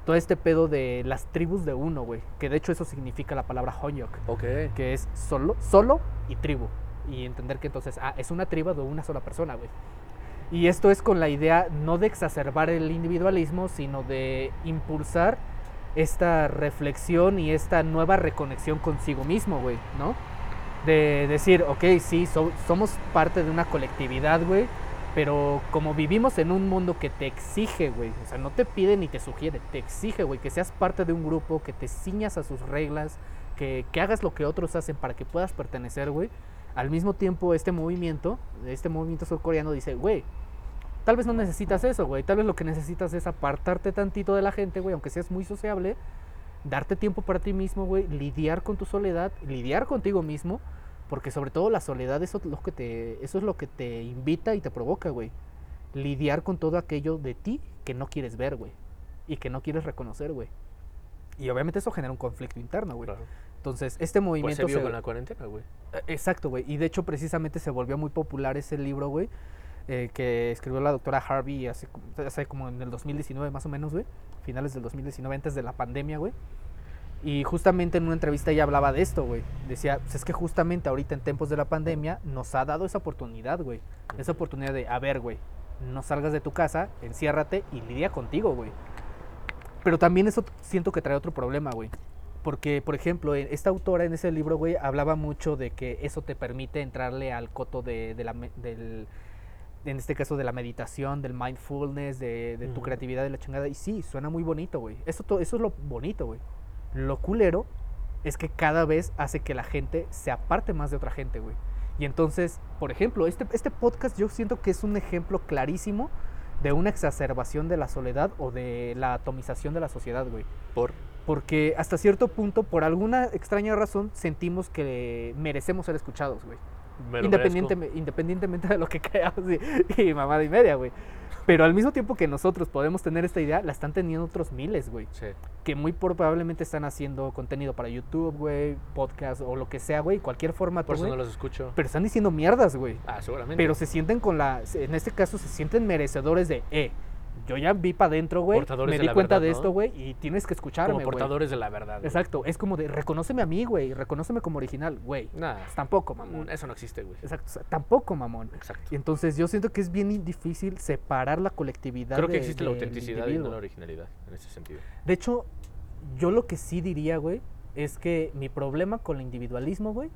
Speaker 1: todo este pedo de las tribus de uno, güey, que de hecho eso significa la palabra Honyok,
Speaker 2: Ok.
Speaker 1: que es solo, solo y tribu. Y entender que entonces, ah, es una tribu de una sola persona, güey. Y esto es con la idea no de exacerbar el individualismo, sino de impulsar esta reflexión y esta nueva reconexión consigo mismo, güey, ¿no? De decir, ok, sí, so- somos parte de una colectividad, güey, pero como vivimos en un mundo que te exige, güey, o sea, no te pide ni te sugiere, te exige, güey, que seas parte de un grupo, que te ciñas a sus reglas, que, que hagas lo que otros hacen para que puedas pertenecer, güey. Al mismo tiempo, este movimiento, este movimiento surcoreano dice, güey, tal vez no necesitas eso, güey. Tal vez lo que necesitas es apartarte tantito de la gente, güey, aunque seas muy sociable, darte tiempo para ti mismo, güey, lidiar con tu soledad, lidiar contigo mismo, Porque sobre todo la soledad, eso es lo que te, eso es lo que te invita y te provoca, güey. Lidiar con todo aquello de ti que no quieres ver, güey. Y que no quieres reconocer, güey. Y obviamente eso genera un conflicto interno, güey.
Speaker 2: Claro.
Speaker 1: Entonces, este
Speaker 2: Pues
Speaker 1: movimiento...
Speaker 2: se vio
Speaker 1: se-
Speaker 2: con la cuarentena, güey.
Speaker 1: Eh, Exacto, güey. Y de hecho, precisamente se volvió muy popular ese libro, güey, eh, que escribió la doctora Harvey hace, como- hace como en el 2019, más o menos, güey. Finales del 2019, antes de la pandemia, güey. Y justamente en una entrevista ella hablaba de esto, güey. Decía, pues es que justamente ahorita en tiempos de la pandemia nos ha dado esa oportunidad, güey. Esa oportunidad de, a ver, güey, no salgas de tu casa, enciérrate y lidia contigo, güey. Pero también eso siento que trae otro problema, güey. Porque, por ejemplo, en- esta autora en ese libro, güey, hablaba mucho de que eso te permite entrarle al coto de, de la, del, en este caso, de la meditación, del mindfulness, de, de tu creatividad, de la chingada. Y sí, suena muy bonito, güey. Eso, to- eso es lo bonito, güey. Lo culero es que cada vez hace que la gente se aparte más de otra gente, güey. Y entonces, por ejemplo, este, este podcast yo siento que es un ejemplo clarísimo de una exacerbación de la soledad o de la atomización de la sociedad, güey.
Speaker 2: Por.
Speaker 1: Porque hasta cierto punto, por alguna extraña razón, sentimos que merecemos ser escuchados, güey.
Speaker 2: Me lo
Speaker 1: Independientemente, independientemente de lo que [LAUGHS] creamos y, y mamada y media, güey. Pero al mismo tiempo que nosotros podemos tener esta idea, la están teniendo otros miles, güey.
Speaker 2: Sí.
Speaker 1: Que muy probablemente están haciendo contenido para YouTube, güey, podcast o lo que sea, güey, cualquier formato,
Speaker 2: Por eso no los escucho.
Speaker 1: Pero están diciendo mierdas, güey.
Speaker 2: Ah, seguramente.
Speaker 1: Pero se sienten con la. En este caso, se sienten merecedores de, eh, yo ya vi para adentro, güey. Me di cuenta
Speaker 2: verdad,
Speaker 1: de esto, güey, y tienes que escucharme,
Speaker 2: como
Speaker 1: güey.
Speaker 2: portadores de la verdad.
Speaker 1: Exacto, es como de, reconóceme a mí, güey, reconóceme como original, güey.
Speaker 2: Nah,
Speaker 1: tampoco, mamón.
Speaker 2: eso no existe, güey.
Speaker 1: Exacto, o sea, tampoco, mamón.
Speaker 2: Exacto.
Speaker 1: Y entonces yo siento que es bien difícil separar la colectividad.
Speaker 2: Creo que
Speaker 1: de-
Speaker 2: existe la autenticidad y no la originalidad en ese sentido.
Speaker 1: De hecho, yo lo que sí diría, güey, es que mi problema con el individualismo, güey,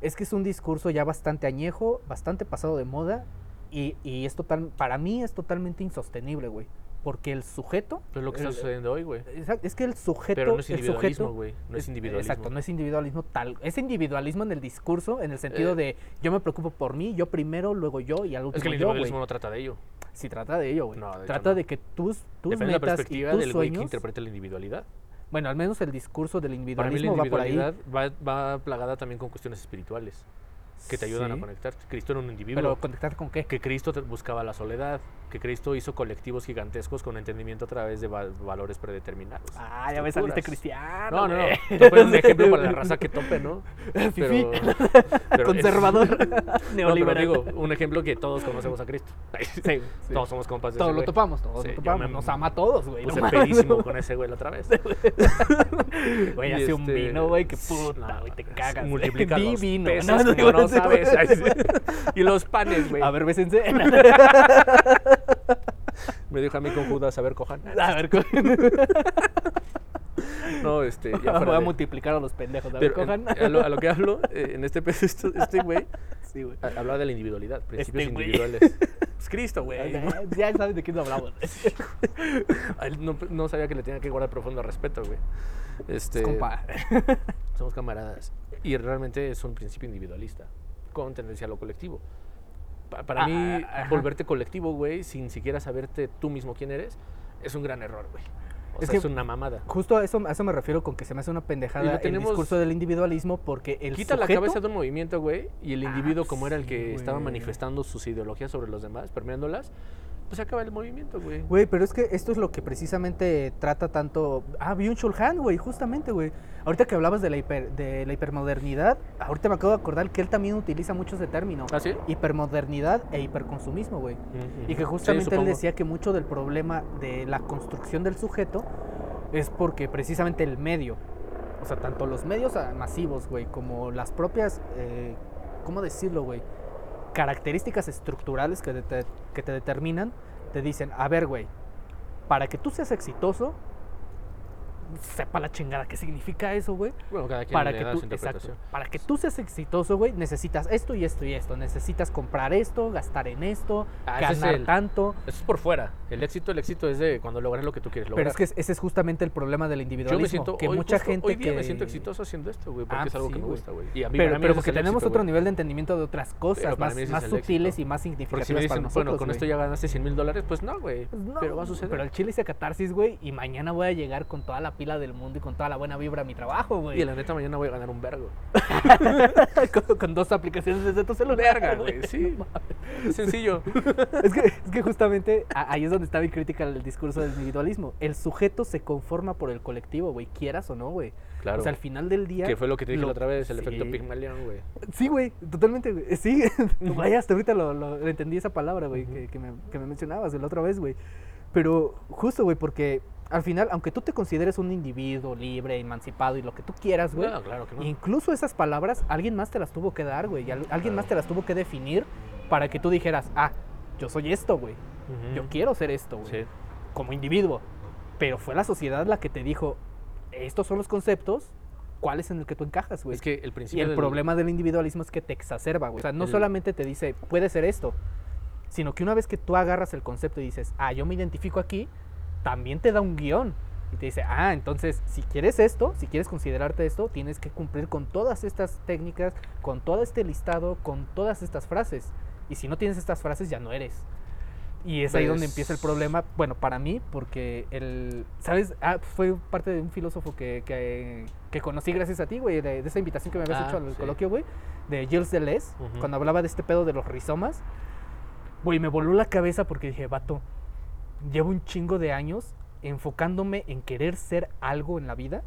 Speaker 1: es que es un discurso ya bastante añejo, bastante pasado de moda, y, y es total, para mí es totalmente insostenible, güey. Porque el sujeto.
Speaker 2: Pero es lo que está
Speaker 1: el-
Speaker 2: sucediendo hoy, güey.
Speaker 1: es que el sujeto.
Speaker 2: Pero no es individualismo, güey. No es individualismo.
Speaker 1: Exacto, no es individualismo tal. Es individualismo en el discurso, en el sentido
Speaker 2: Eh.
Speaker 1: de yo me preocupo por mí, yo primero, luego yo y al último
Speaker 2: Es que el
Speaker 1: yo,
Speaker 2: individualismo no trata de ello.
Speaker 1: Si trata de ello, güey.
Speaker 2: No,
Speaker 1: trata
Speaker 2: no.
Speaker 1: de que tus, tus
Speaker 2: Depende de la
Speaker 1: metas y
Speaker 2: perspectiva
Speaker 1: tus
Speaker 2: del güey que
Speaker 1: sueños.
Speaker 2: interpreta la individualidad.
Speaker 1: Bueno, al menos el discurso del
Speaker 2: Para mí la
Speaker 1: individualismo va por ahí.
Speaker 2: individualidad va, va plagada también con cuestiones espirituales que te ayudan a conectarte. Cristo era un individuo.
Speaker 1: Pero conectar con qué?
Speaker 2: que Cristo te- buscaba la soledad, que Cristo hizo colectivos gigantescos con entendimiento a través de va- valores predeterminados.
Speaker 1: Ah, ya me saliste cristiano.
Speaker 2: No, no, no. Tope es un ejemplo para la raza que tope, ¿no? [LAUGHS] [LAUGHS] Pero
Speaker 1: Conservador.
Speaker 2: es- [LAUGHS] No, pero
Speaker 1: Neoliberal.
Speaker 2: digo, un ejemplo que todos conocemos a Cristo.
Speaker 1: Sí, sí.
Speaker 2: Todos somos compas de
Speaker 1: Todos
Speaker 2: ese
Speaker 1: lo topamos, todos
Speaker 2: Sí,
Speaker 1: lo topamos.
Speaker 2: me
Speaker 1: Nos ama a todos, güey. no
Speaker 2: Puse pedísimo con ese güey la otra vez.
Speaker 1: Güey, hace un
Speaker 2: este,
Speaker 1: vino, güey, que puta,
Speaker 2: no,
Speaker 1: güey, te cagas.
Speaker 2: Multiplica los
Speaker 1: vino.
Speaker 2: pesos
Speaker 1: No, no,
Speaker 2: no
Speaker 1: no,
Speaker 2: sabes.
Speaker 1: no,
Speaker 2: y los panes, güey.
Speaker 1: A ver, bésense.
Speaker 2: Me dijo a mí con Judas, a ver, cojan.
Speaker 1: A ver, co- [LAUGHS]
Speaker 2: No, este, ya
Speaker 1: voy
Speaker 2: fuera
Speaker 1: a
Speaker 2: de-
Speaker 1: multiplicar a los pendejos. A ver,
Speaker 2: Pero en-
Speaker 1: cojan.
Speaker 2: a, lo, a lo que hablo, [LAUGHS] eh, en este pedo, esto- este güey
Speaker 1: Sí, güey.
Speaker 2: hablaba de la individualidad, principios
Speaker 1: Este güey.
Speaker 2: individuales. [LAUGHS] Es Cristo, güey.
Speaker 1: Ya, ya sabes de quién hablamos.
Speaker 2: A él No, no sabía que le tenía que guardar profundo respeto, güey. Este,
Speaker 1: Compa.
Speaker 2: Somos camaradas. Y realmente es un principio individualista, con tendencia a lo colectivo. Pa- Para
Speaker 1: Ah,
Speaker 2: mí,
Speaker 1: ajá.
Speaker 2: volverte colectivo, güey, sin siquiera saberte tú mismo quién eres, es un gran error, güey. O
Speaker 1: Es
Speaker 2: sea,
Speaker 1: que-
Speaker 2: es una mamada.
Speaker 1: Justo a eso, a eso me refiero con que se me hace una pendejada el discurso del individualismo porque el
Speaker 2: Quita la
Speaker 1: sujeto-
Speaker 2: cabeza de un movimiento, güey, y el
Speaker 1: Ah,
Speaker 2: individuo, como era el que estaba manifestando sus ideologías sobre los demás, permeándolas, pues se acaba el movimiento, güey.
Speaker 1: Güey, pero es que esto es lo que precisamente trata tanto. Ah, Byung-Chul Han, güey, justamente, güey. Ahorita que hablabas de la, hiper- de la hipermodernidad, ahorita me acabo de acordar que él también utiliza mucho ese término.
Speaker 2: ¿Ah, sí?
Speaker 1: Hipermodernidad e hiperconsumismo, güey. Y que
Speaker 2: Sí,
Speaker 1: justamente él decía que mucho del problema de la construcción del sujeto es porque precisamente el medio, o sea, tanto los medios masivos, güey, como las propias, eh, ¿cómo decirlo, güey? Características estructurales que, te, que te determinan, te dicen, a ver, güey, para que tú seas exitoso, sepa la chingada qué significa eso, güey
Speaker 2: Bueno, cada quien
Speaker 1: para
Speaker 2: le
Speaker 1: que
Speaker 2: da
Speaker 1: tú
Speaker 2: su
Speaker 1: exacto,
Speaker 2: interpretación.
Speaker 1: para que tú seas exitoso, güey, necesitas esto y esto y esto, necesitas comprar esto, gastar en esto,
Speaker 2: Ah, es
Speaker 1: ganar
Speaker 2: el-
Speaker 1: tanto.
Speaker 2: Eso es por fuera. El éxito, el éxito es de cuando logras lo que tú quieres lograr.
Speaker 1: Pero es que es- ese es justamente el problema del individualismo,
Speaker 2: yo me siento,
Speaker 1: que
Speaker 2: hoy,
Speaker 1: mucha
Speaker 2: justo
Speaker 1: gente
Speaker 2: hoy día
Speaker 1: que
Speaker 2: me siento exitoso haciendo esto, güey, porque
Speaker 1: Ah,
Speaker 2: es algo
Speaker 1: sí,
Speaker 2: que me gusta, güey.
Speaker 1: Pero, pero porque
Speaker 2: el
Speaker 1: tenemos
Speaker 2: éxito,
Speaker 1: otro nivel de entendimiento de otras cosas, más, más
Speaker 2: es el
Speaker 1: sutiles y más significativas
Speaker 2: si me
Speaker 1: para nosotros.
Speaker 2: bueno, con esto ya ganaste 100 mil dólares, pues no, güey.
Speaker 1: Pues no,
Speaker 2: pero va a suceder.
Speaker 1: Pero al chile hice catarsis, güey, y mañana voy a llegar con toda la pila del mundo y con toda la buena vibra a mi trabajo, güey.
Speaker 2: Y la neta, mañana voy a ganar un vergo. [LAUGHS]
Speaker 1: con, con dos aplicaciones desde tu celular.
Speaker 2: Verga, güey, sí. [LAUGHS] Sencillo. [LAUGHS]
Speaker 1: Es que, es que justamente ahí es donde está mi crítica al discurso del individualismo. El sujeto se conforma por el colectivo, güey, quieras o no, güey.
Speaker 2: Claro.
Speaker 1: O sea, al final del día.
Speaker 2: que fue lo que te dije
Speaker 1: lo-
Speaker 2: la otra vez, el
Speaker 1: sí.
Speaker 2: efecto Pigmalión, güey.
Speaker 1: Sí, güey, totalmente, güey. Sí, vaya, hasta ahorita lo, lo- entendí esa palabra, güey, que me, que me mencionabas la otra vez, güey. Pero justo, güey, porque al final, aunque tú te consideres un individuo libre, emancipado y lo que tú quieras, güey,
Speaker 2: No, claro que no.
Speaker 1: incluso esas palabras alguien más te las tuvo que dar, güey. y al- Alguien más te las tuvo que definir para que tú dijeras, ah, yo soy esto, güey. Yo quiero ser esto, güey.
Speaker 2: Sí.
Speaker 1: Como individuo. Pero fue la sociedad la que te dijo, estos son los conceptos, ¿cuál es en el que tú encajas, güey?
Speaker 2: Es que el
Speaker 1: Y
Speaker 2: principio
Speaker 1: el
Speaker 2: del-
Speaker 1: problema del individualismo es que te exacerba, güey. O sea, no
Speaker 2: El-
Speaker 1: solamente te dice, puede ser esto, sino que una vez que tú agarras el concepto y dices, ah, yo me identifico aquí, también te da un guion. Y te dice, ah, entonces, si quieres esto, si quieres considerarte esto, tienes que cumplir con todas estas técnicas, con todo este listado, con todas estas frases. Y si no tienes estas frases, ya no eres. Y es ahí donde
Speaker 2: Pues-
Speaker 1: empieza el problema, bueno, para mí, porque el, ¿sabes? Ah, fue parte de un filósofo que, que, que conocí gracias a ti, güey, de, de esa invitación que me habías
Speaker 2: Ah,
Speaker 1: hecho al
Speaker 2: sí.
Speaker 1: coloquio, güey, de Gilles Deleuze, cuando hablaba de este pedo de los rizomas. Güey, me voló la cabeza porque dije, vato, llevo un chingo de años enfocándome en querer ser algo en la vida.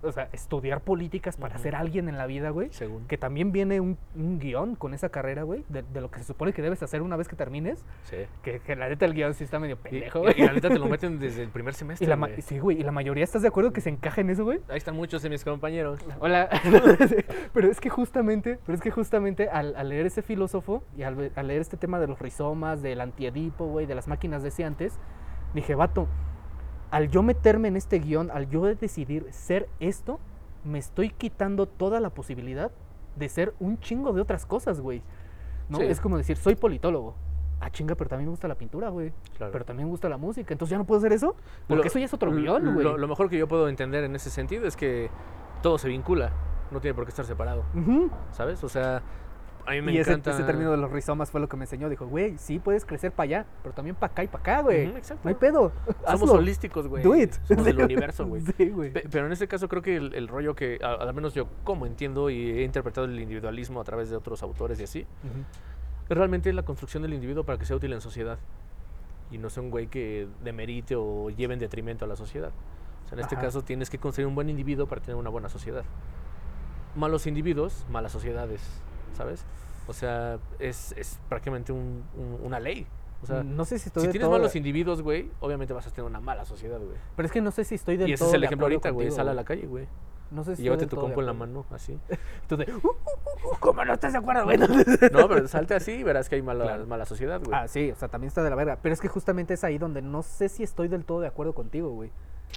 Speaker 1: O sea, estudiar políticas para ser alguien en la vida, güey.
Speaker 2: Según.
Speaker 1: Que también viene un, un guion con esa carrera, güey, de, de lo que se supone que debes hacer una vez que termines.
Speaker 2: Sí.
Speaker 1: Que, que la neta el guion sí está medio pendejo, güey.
Speaker 2: y la neta te lo [LAUGHS] meten desde el primer semestre.
Speaker 1: Y la
Speaker 2: güey.
Speaker 1: sí, güey, y la mayoría estás de acuerdo que se encaja en eso, güey.
Speaker 2: Ahí están muchos de mis compañeros.
Speaker 1: Hola. [LAUGHS] pero es que justamente, pero es que justamente al, al leer ese filósofo y al, leer este tema de los rizomas, del antiedipo, güey, de las máquinas deseantes, dije, vato, al yo meterme en este guion, al yo decidir ser esto, me estoy quitando toda la posibilidad de ser un chingo de otras cosas, güey. ¿No?
Speaker 2: Sí.
Speaker 1: Es como decir, soy politólogo. Ah, chinga, pero también me gusta la pintura, güey.
Speaker 2: Claro.
Speaker 1: Pero también me gusta la música. Entonces ya no puedo hacer eso. Porque
Speaker 2: Lo-
Speaker 1: eso ya es otro guion, güey.
Speaker 2: Lo, lo mejor que yo puedo entender en ese sentido es que todo se vincula. No tiene por qué estar separado. ¿Sabes? O sea, a mí me
Speaker 1: y ese,
Speaker 2: encanta.
Speaker 1: ese término de los rizomas fue lo que me enseñó. Dijo, güey, sí puedes crecer para allá, pero también para acá y para acá, güey.
Speaker 2: Exacto.
Speaker 1: No hay pedo.
Speaker 2: Somos
Speaker 1: Hazlo.
Speaker 2: holísticos, güey.
Speaker 1: Do it.
Speaker 2: Somos del [LAUGHS] universo, güey.
Speaker 1: Sí, güey.
Speaker 2: Pe- Pero en este caso creo que el, el rollo que, a- al menos yo como entiendo y he interpretado el individualismo a través de otros autores y así, es realmente la construcción del individuo para que sea útil en sociedad. Y no sea un güey que demerite o lleve en detrimento a la sociedad. O sea, en este
Speaker 1: Ajá.
Speaker 2: caso tienes que construir un buen individuo para tener una buena sociedad. Malos individuos, malas sociedades, ¿sabes? O sea, es, es prácticamente un- un- una ley. O sea,
Speaker 1: no sé si estoy
Speaker 2: si tienes
Speaker 1: todo-
Speaker 2: malos individuos, güey, obviamente vas a tener una mala sociedad, güey.
Speaker 1: Pero es que no sé si estoy del
Speaker 2: Y ese
Speaker 1: todo
Speaker 2: es el
Speaker 1: de
Speaker 2: ejemplo
Speaker 1: acuerdo
Speaker 2: ahorita, güey. Sal a la calle, güey.
Speaker 1: No sé si
Speaker 2: Y llévate tu compo en la mano, así. [LAUGHS]
Speaker 1: Entonces, uh, uh, uh, uh, ¿cómo no estás de acuerdo, [LAUGHS] güey?
Speaker 2: No, pero salte así y verás que hay mala,
Speaker 1: Claro.
Speaker 2: mala sociedad, güey.
Speaker 1: Ah, sí, o sea, también está de la verga. Pero es que justamente es ahí donde no sé si estoy del todo de acuerdo contigo, güey.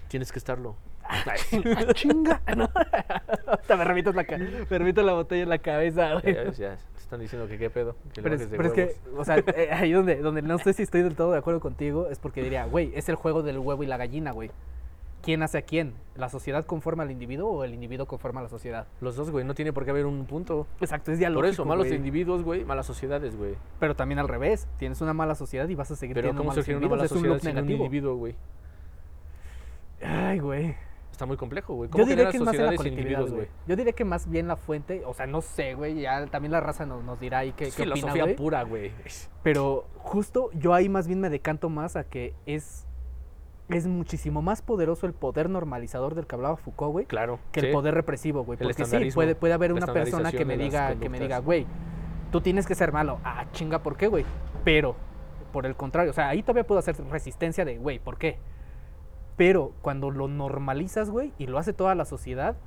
Speaker 2: Tienes que estarlo.
Speaker 1: Ah, [LAUGHS] chinga. [LAUGHS] ¿no? Ahorita me revitas la, me botella en la cabeza, güey.
Speaker 2: Ya, ya te están diciendo que qué pedo. Que
Speaker 1: Pero, es, pero que, o sea, [LAUGHS] eh, ahí donde, donde no sé si estoy del todo de acuerdo contigo, es porque diría, güey, es el juego del huevo y la gallina, güey. ¿Quién hace a quién? ¿La sociedad conforma al individuo o el individuo conforma a la sociedad?
Speaker 2: Los dos, güey, no tiene por qué haber un punto.
Speaker 1: Exacto, es dialógico,
Speaker 2: Por eso, malos
Speaker 1: güey.
Speaker 2: individuos, güey, malas sociedades, güey.
Speaker 1: Pero también al revés, tienes una mala sociedad y vas a seguir
Speaker 2: Pero
Speaker 1: teniendo
Speaker 2: ¿cómo
Speaker 1: malos
Speaker 2: surgió una mala sociedad sin un
Speaker 1: negativo.
Speaker 2: individuo, güey?
Speaker 1: Ay, güey.
Speaker 2: Está muy complejo, güey.
Speaker 1: Yo
Speaker 2: ¿Cómo
Speaker 1: diría
Speaker 2: generas
Speaker 1: que es más en la
Speaker 2: sin
Speaker 1: colectividad, güey. Yo diría que más bien la fuente, o sea, no sé, güey, ya también la raza nos, nos dirá ahí qué,
Speaker 2: Es
Speaker 1: qué
Speaker 2: filosofía pura, güey.
Speaker 1: Pero justo yo ahí más bien me decanto más a que es, es muchísimo más poderoso el poder normalizador del que hablaba Foucault, güey,
Speaker 2: Claro.
Speaker 1: que
Speaker 2: sí.
Speaker 1: el poder represivo, güey. Porque sí, puede, puede haber una persona que me diga, que me diga, güey, tú tienes que ser malo. Ah, chinga, ¿por qué, güey? Pero, por el contrario, o sea, ahí todavía puedo hacer resistencia de, güey, ¿por qué? Pero cuando lo normalizas, güey, y lo hace toda la sociedad,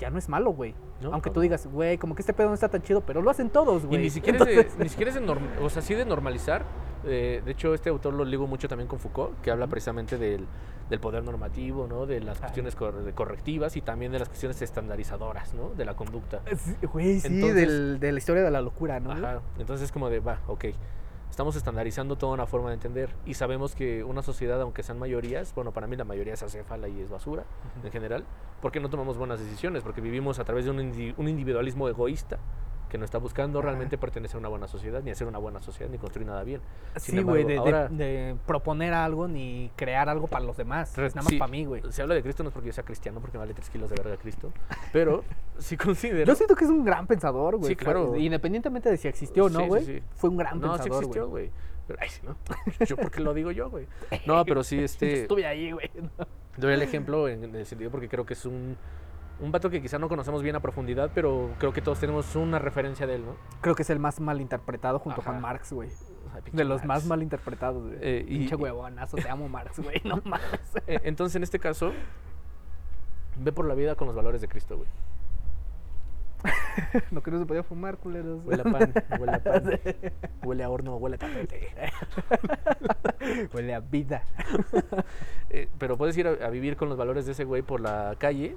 Speaker 1: ya no es malo, güey.
Speaker 2: No,
Speaker 1: Aunque
Speaker 2: no,
Speaker 1: tú digas, güey, como que este pedo no está tan chido, pero lo hacen todos,
Speaker 2: Y
Speaker 1: güey.
Speaker 2: ni siquiera, es de,
Speaker 1: Entonces-
Speaker 2: ni siquiera es de norm- o sea, sí de normalizar. eh, de hecho, este autor lo ligo mucho también con Foucault, que habla precisamente del, del poder normativo, ¿no? De las cuestiones cor- de correctivas y también de las cuestiones estandarizadoras, ¿no? De la conducta.
Speaker 1: Sí, Güey, sí,
Speaker 2: Entonces-
Speaker 1: del- de la historia de la locura, ¿no?
Speaker 2: Ajá. Entonces es como de, va, ok. Estamos estandarizando toda una forma de entender y sabemos que una sociedad, aunque sean mayorías, bueno, para mí la mayoría es acéfala y es basura en general, porque no tomamos buenas decisiones, porque vivimos a través de un, indi- un individualismo egoísta, que no está buscando
Speaker 1: Ajá.
Speaker 2: realmente pertenecer a una buena sociedad, ni hacer una buena sociedad, ni construir nada bien. Sin
Speaker 1: Sí, güey, de, de- proponer algo ni crear algo para los demás. Es nada más para mí, güey.
Speaker 2: Se habla de Cristo no es porque yo sea cristiano, porque me vale 3 kilos de verga Cristo, pero [LAUGHS] sí considero...
Speaker 1: Yo siento que es un gran pensador, güey.
Speaker 2: Sí,
Speaker 1: Fue-
Speaker 2: claro.
Speaker 1: Independientemente de si existió o no, güey.
Speaker 2: sí.
Speaker 1: Fue un gran
Speaker 2: no, sí
Speaker 1: pensador,
Speaker 2: existió,
Speaker 1: güey.
Speaker 2: Pero, ay, ¿no? [LAUGHS] Yo porque lo digo yo, güey. [LAUGHS] No, pero sí, este...
Speaker 1: Estuve ahí, güey.
Speaker 2: Doy el ejemplo en el sentido porque creo que es un, un vato que quizá no conocemos bien a profundidad, pero creo que todos tenemos una referencia de él, ¿no?
Speaker 1: Creo que es el más mal interpretado junto
Speaker 2: Ajá.
Speaker 1: con Marx, güey. De los
Speaker 2: Marx.
Speaker 1: más mal interpretados, güey.
Speaker 2: Eh, y-
Speaker 1: Pinche huevonazo, te amo, Marx, güey. No [LAUGHS] mames.
Speaker 2: Eh, Entonces, en este caso, ve por la vida con los valores de Cristo, güey. [LAUGHS]
Speaker 1: Lo que no se podía fumar, culeros.
Speaker 2: Huele a pan, huele a pan, [LAUGHS] huele a horno, huele a tapete.
Speaker 1: Huele a vida.
Speaker 2: Eh, pero puedes ir a, a vivir con los valores de ese güey por la calle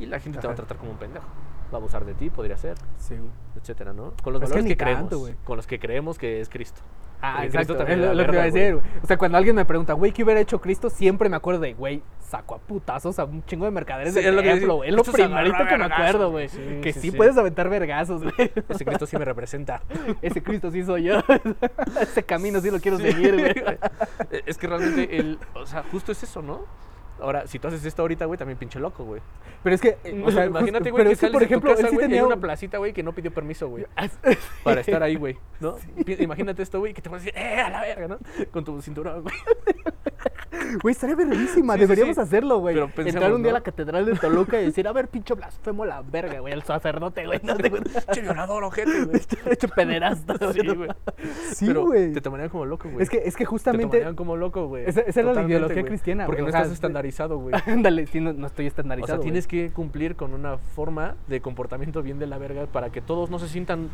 Speaker 2: y la gente te va a tratar como un pendejo. Va a abusar de ti, podría ser,
Speaker 1: Sí, güey.
Speaker 2: etcétera, ¿no? Con los
Speaker 1: Pues es
Speaker 2: valores que, creemos,
Speaker 1: tanto,
Speaker 2: con los que creemos que es Cristo.
Speaker 1: Ah,
Speaker 2: Porque
Speaker 1: exacto.
Speaker 2: Cristo también
Speaker 1: es lo, lo que iba a decir,
Speaker 2: güey.
Speaker 1: O sea, cuando alguien me pregunta, güey, ¿qué hubiera hecho Cristo? Siempre me acuerdo de, güey, sacó a putazos a un chingo de mercaderes
Speaker 2: Sí,
Speaker 1: del
Speaker 2: es lo
Speaker 1: templo, güey. Es lo primerito que me acuerdo,
Speaker 2: güey. Sí,
Speaker 1: que
Speaker 2: sí,
Speaker 1: puedes aventar vergazos, güey. [LAUGHS]
Speaker 2: Ese Cristo sí me representa. [LAUGHS]
Speaker 1: Ese Cristo sí soy yo. [LAUGHS] Ese camino sí lo quiero seguir, güey.
Speaker 2: Es que realmente el, o sea, justo es eso, ¿no? Ahora, si tú haces esto ahorita, güey, también pinche loco, güey.
Speaker 1: Pero es que, eh, o sea,
Speaker 2: imagínate, güey, que
Speaker 1: es que,
Speaker 2: sales
Speaker 1: por
Speaker 2: de tu
Speaker 1: ejemplo,
Speaker 2: casa,
Speaker 1: él sí tenía
Speaker 2: en una
Speaker 1: un-
Speaker 2: placita, güey, que no pidió permiso, güey, [LAUGHS] para estar ahí, güey, ¿no? Imagínate esto, güey, que te vas a decir, ¡eh, a la verga, ¿no? Con tu cinturón, güey. [LAUGHS]
Speaker 1: Güey, estaría verguísima.
Speaker 2: Sí, sí,
Speaker 1: Deberíamos
Speaker 2: sí.
Speaker 1: hacerlo, güey.
Speaker 2: Pero
Speaker 1: Entrar un día a la catedral de Toluca y decir, a ver, pinche blasfemo la verga, güey. El sacerdote, güey. No te [LAUGHS]
Speaker 2: Che, violador, ojete, güey.
Speaker 1: Hecho [LAUGHS] pederasta,
Speaker 2: Sí, güey.
Speaker 1: Sí, güey.
Speaker 2: te tomarían como loco, güey.
Speaker 1: Es que, es que
Speaker 2: te
Speaker 1: justamente.
Speaker 2: tomarían como loco, güey.
Speaker 1: Esa- esa era la ideología cristiana,
Speaker 2: Porque no
Speaker 1: o sea,
Speaker 2: estás estandarizado, güey. [LAUGHS]
Speaker 1: Ándale, sí, no, no estoy
Speaker 2: O
Speaker 1: estandarizado.
Speaker 2: sea, tienes que cumplir con una forma de comportamiento bien de la verga para que todos no se sientan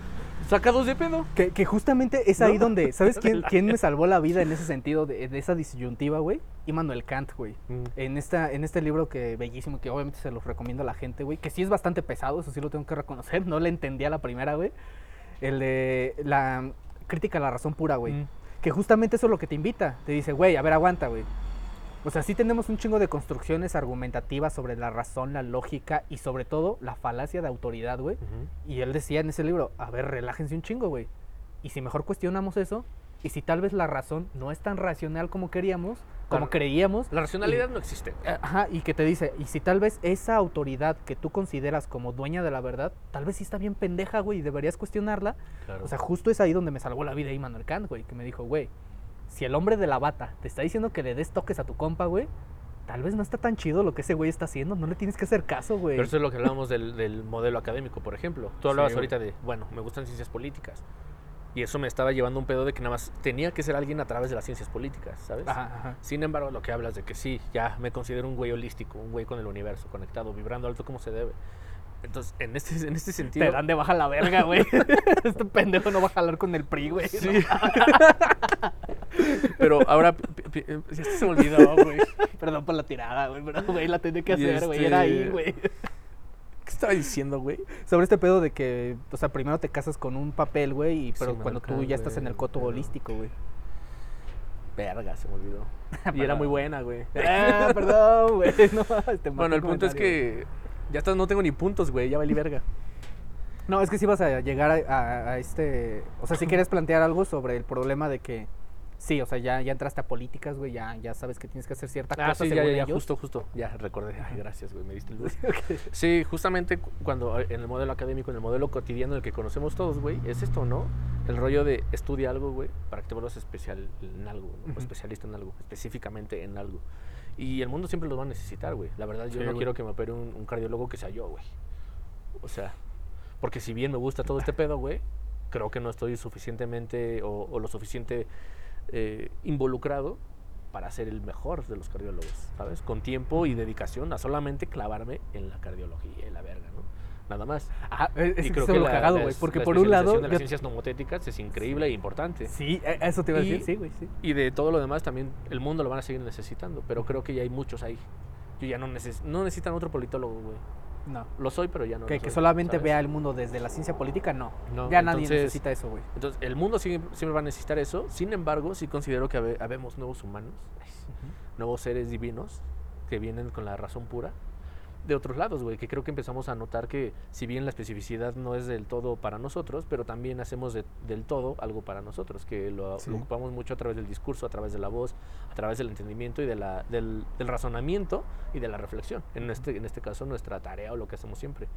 Speaker 2: sacados de pedo.
Speaker 1: Que, que justamente es ahí donde. ¿Sabes quién, quién me salvó la vida en ese sentido, de, de esa disyuntiva, güey? Immanuel Kant, güey.
Speaker 2: Mm.
Speaker 1: En, esta, en este libro que bellísimo, que obviamente se los recomiendo a la gente, güey, que sí es bastante pesado, eso sí lo tengo que reconocer, [LAUGHS] no le entendí a la primera, güey. El de la crítica a la razón pura, güey.
Speaker 2: Mm.
Speaker 1: Que justamente eso es lo que te invita. Te dice, güey, a ver, aguanta, güey. O sea, sí tenemos un chingo de construcciones argumentativas sobre la razón, la lógica y sobre todo la falacia de autoridad, güey. Y él decía en ese libro, a ver, relájense un chingo, güey. Y si mejor cuestionamos eso, y si tal vez la razón no es tan racional como queríamos, como
Speaker 2: Claro.
Speaker 1: creíamos,
Speaker 2: La racionalidad no existe.
Speaker 1: eh, Ajá, y que te dice, y si tal vez esa autoridad que tú consideras como dueña de la verdad, tal vez sí está bien pendeja, güey, y deberías cuestionarla.
Speaker 2: Claro.
Speaker 1: O sea, justo es ahí donde me salvó la vida Immanuel Kant, güey, que me dijo, güey, si el hombre de la bata te está diciendo que le des toques a tu compa, güey, tal vez no está tan chido lo que ese güey está haciendo, no le tienes que hacer caso, güey.
Speaker 2: Pero eso es lo que hablábamos del, del modelo académico, por ejemplo. Tú hablabas
Speaker 1: Sí,
Speaker 2: ahorita de, bueno, me gustan ciencias políticas. Y eso me estaba llevando un pedo de que nada más tenía que ser alguien a través de las ciencias políticas, ¿sabes?
Speaker 1: Ajá, ajá.
Speaker 2: Sin embargo, lo que hablas de que sí, ya me considero un güey holístico, un güey con el universo, conectado, vibrando alto como se debe. Entonces, en este, en este sentido...
Speaker 1: Te dan de baja la verga, güey. [LAUGHS] este pendejo no va a jalar con el PRI, güey.
Speaker 2: Sí.
Speaker 1: ¿no? [LAUGHS]
Speaker 2: Pero ahora, ya se me olvidó, güey.
Speaker 1: Perdón por la tirada, güey, pero, güey, la tenía que hacer, güey, era ahí,
Speaker 2: este-
Speaker 1: güey.
Speaker 2: ¿Qué estaba diciendo, güey?
Speaker 1: Sobre este pedo de que, o sea, primero te casas con un papel, güey, y pero
Speaker 2: Sí,
Speaker 1: cuando tú ya estás en el coto
Speaker 2: pero-
Speaker 1: holístico, güey.
Speaker 2: Verga, se me olvidó. [LAUGHS] Y era muy buena, güey. [LAUGHS]
Speaker 1: Ah, perdón, güey. [LAUGHS] No, este
Speaker 2: Bueno, el punto es que ya está, no tengo ni puntos, güey, ya valí verga.
Speaker 1: No, es que sí vas a llegar a, a- a este... O sea, si quieres plantear algo sobre el problema de que... Sí, o sea, ya, ya entraste a políticas, güey, ya, ya sabes que tienes que hacer cierta
Speaker 2: Ah,
Speaker 1: cosa
Speaker 2: sí,
Speaker 1: según
Speaker 2: ya, ya,
Speaker 1: ellos.
Speaker 2: justo, justo. Ya recordé. Ay, gracias, güey, me diste el [LAUGHS] luz.
Speaker 1: Ok.
Speaker 2: Sí, justamente cu- cuando eh, en el modelo académico, en el modelo cotidiano, el que conocemos todos, güey, es esto, ¿no? El rollo de estudia algo, güey, para que te vuelvas especial en algo, ¿no? O especialista en algo, específicamente en algo. Y el mundo siempre lo va a necesitar, güey. La verdad, yo
Speaker 1: Sí,
Speaker 2: no
Speaker 1: güey.
Speaker 2: quiero que me opere un, un cardiólogo que sea yo, güey. O sea, porque si bien me gusta todo este pedo, güey, creo que no estoy suficientemente o, o lo suficiente eh, involucrado para ser el mejor de los cardiólogos, ¿sabes? Con tiempo y dedicación a solamente clavarme en la cardiología y la verga, ¿no? Nada más.
Speaker 1: Ajá, es, es
Speaker 2: y creo que
Speaker 1: lo
Speaker 2: la,
Speaker 1: cagado, güey, porque
Speaker 2: la
Speaker 1: por un lado...
Speaker 2: de las
Speaker 1: yo-
Speaker 2: ciencias nomotéticas es increíble e importante.
Speaker 1: Sí, e- eso te iba a decir,
Speaker 2: Y-
Speaker 1: sí, güey, sí.
Speaker 2: Y de todo lo demás también el mundo lo van a seguir necesitando, pero creo que ya hay muchos ahí. Yo ya no, neces no necesitan otro politólogo, güey.
Speaker 1: No.
Speaker 2: Lo soy, pero ya no.
Speaker 1: que,
Speaker 2: lo
Speaker 1: que
Speaker 2: soy,
Speaker 1: solamente
Speaker 2: ¿sabes?
Speaker 1: vea el mundo desde la ciencia política, no.
Speaker 2: No,
Speaker 1: ya nadie
Speaker 2: entonces-
Speaker 1: necesita eso, güey.
Speaker 2: Entonces, el mundo siempre, siempre va a necesitar eso. Sin embargo, sí considero que habe- habemos nuevos humanos, nuevos seres divinos que vienen con la razón pura de otros lados, güey, que creo que empezamos a notar que si bien la especificidad no es del todo para nosotros, pero también hacemos de- del todo algo para nosotros, que lo,
Speaker 1: Sí.
Speaker 2: lo ocupamos mucho a través del discurso, a través de la voz, a través del entendimiento y de la, del, del razonamiento y de la reflexión. En este, en este caso, nuestra tarea o lo que hacemos siempre.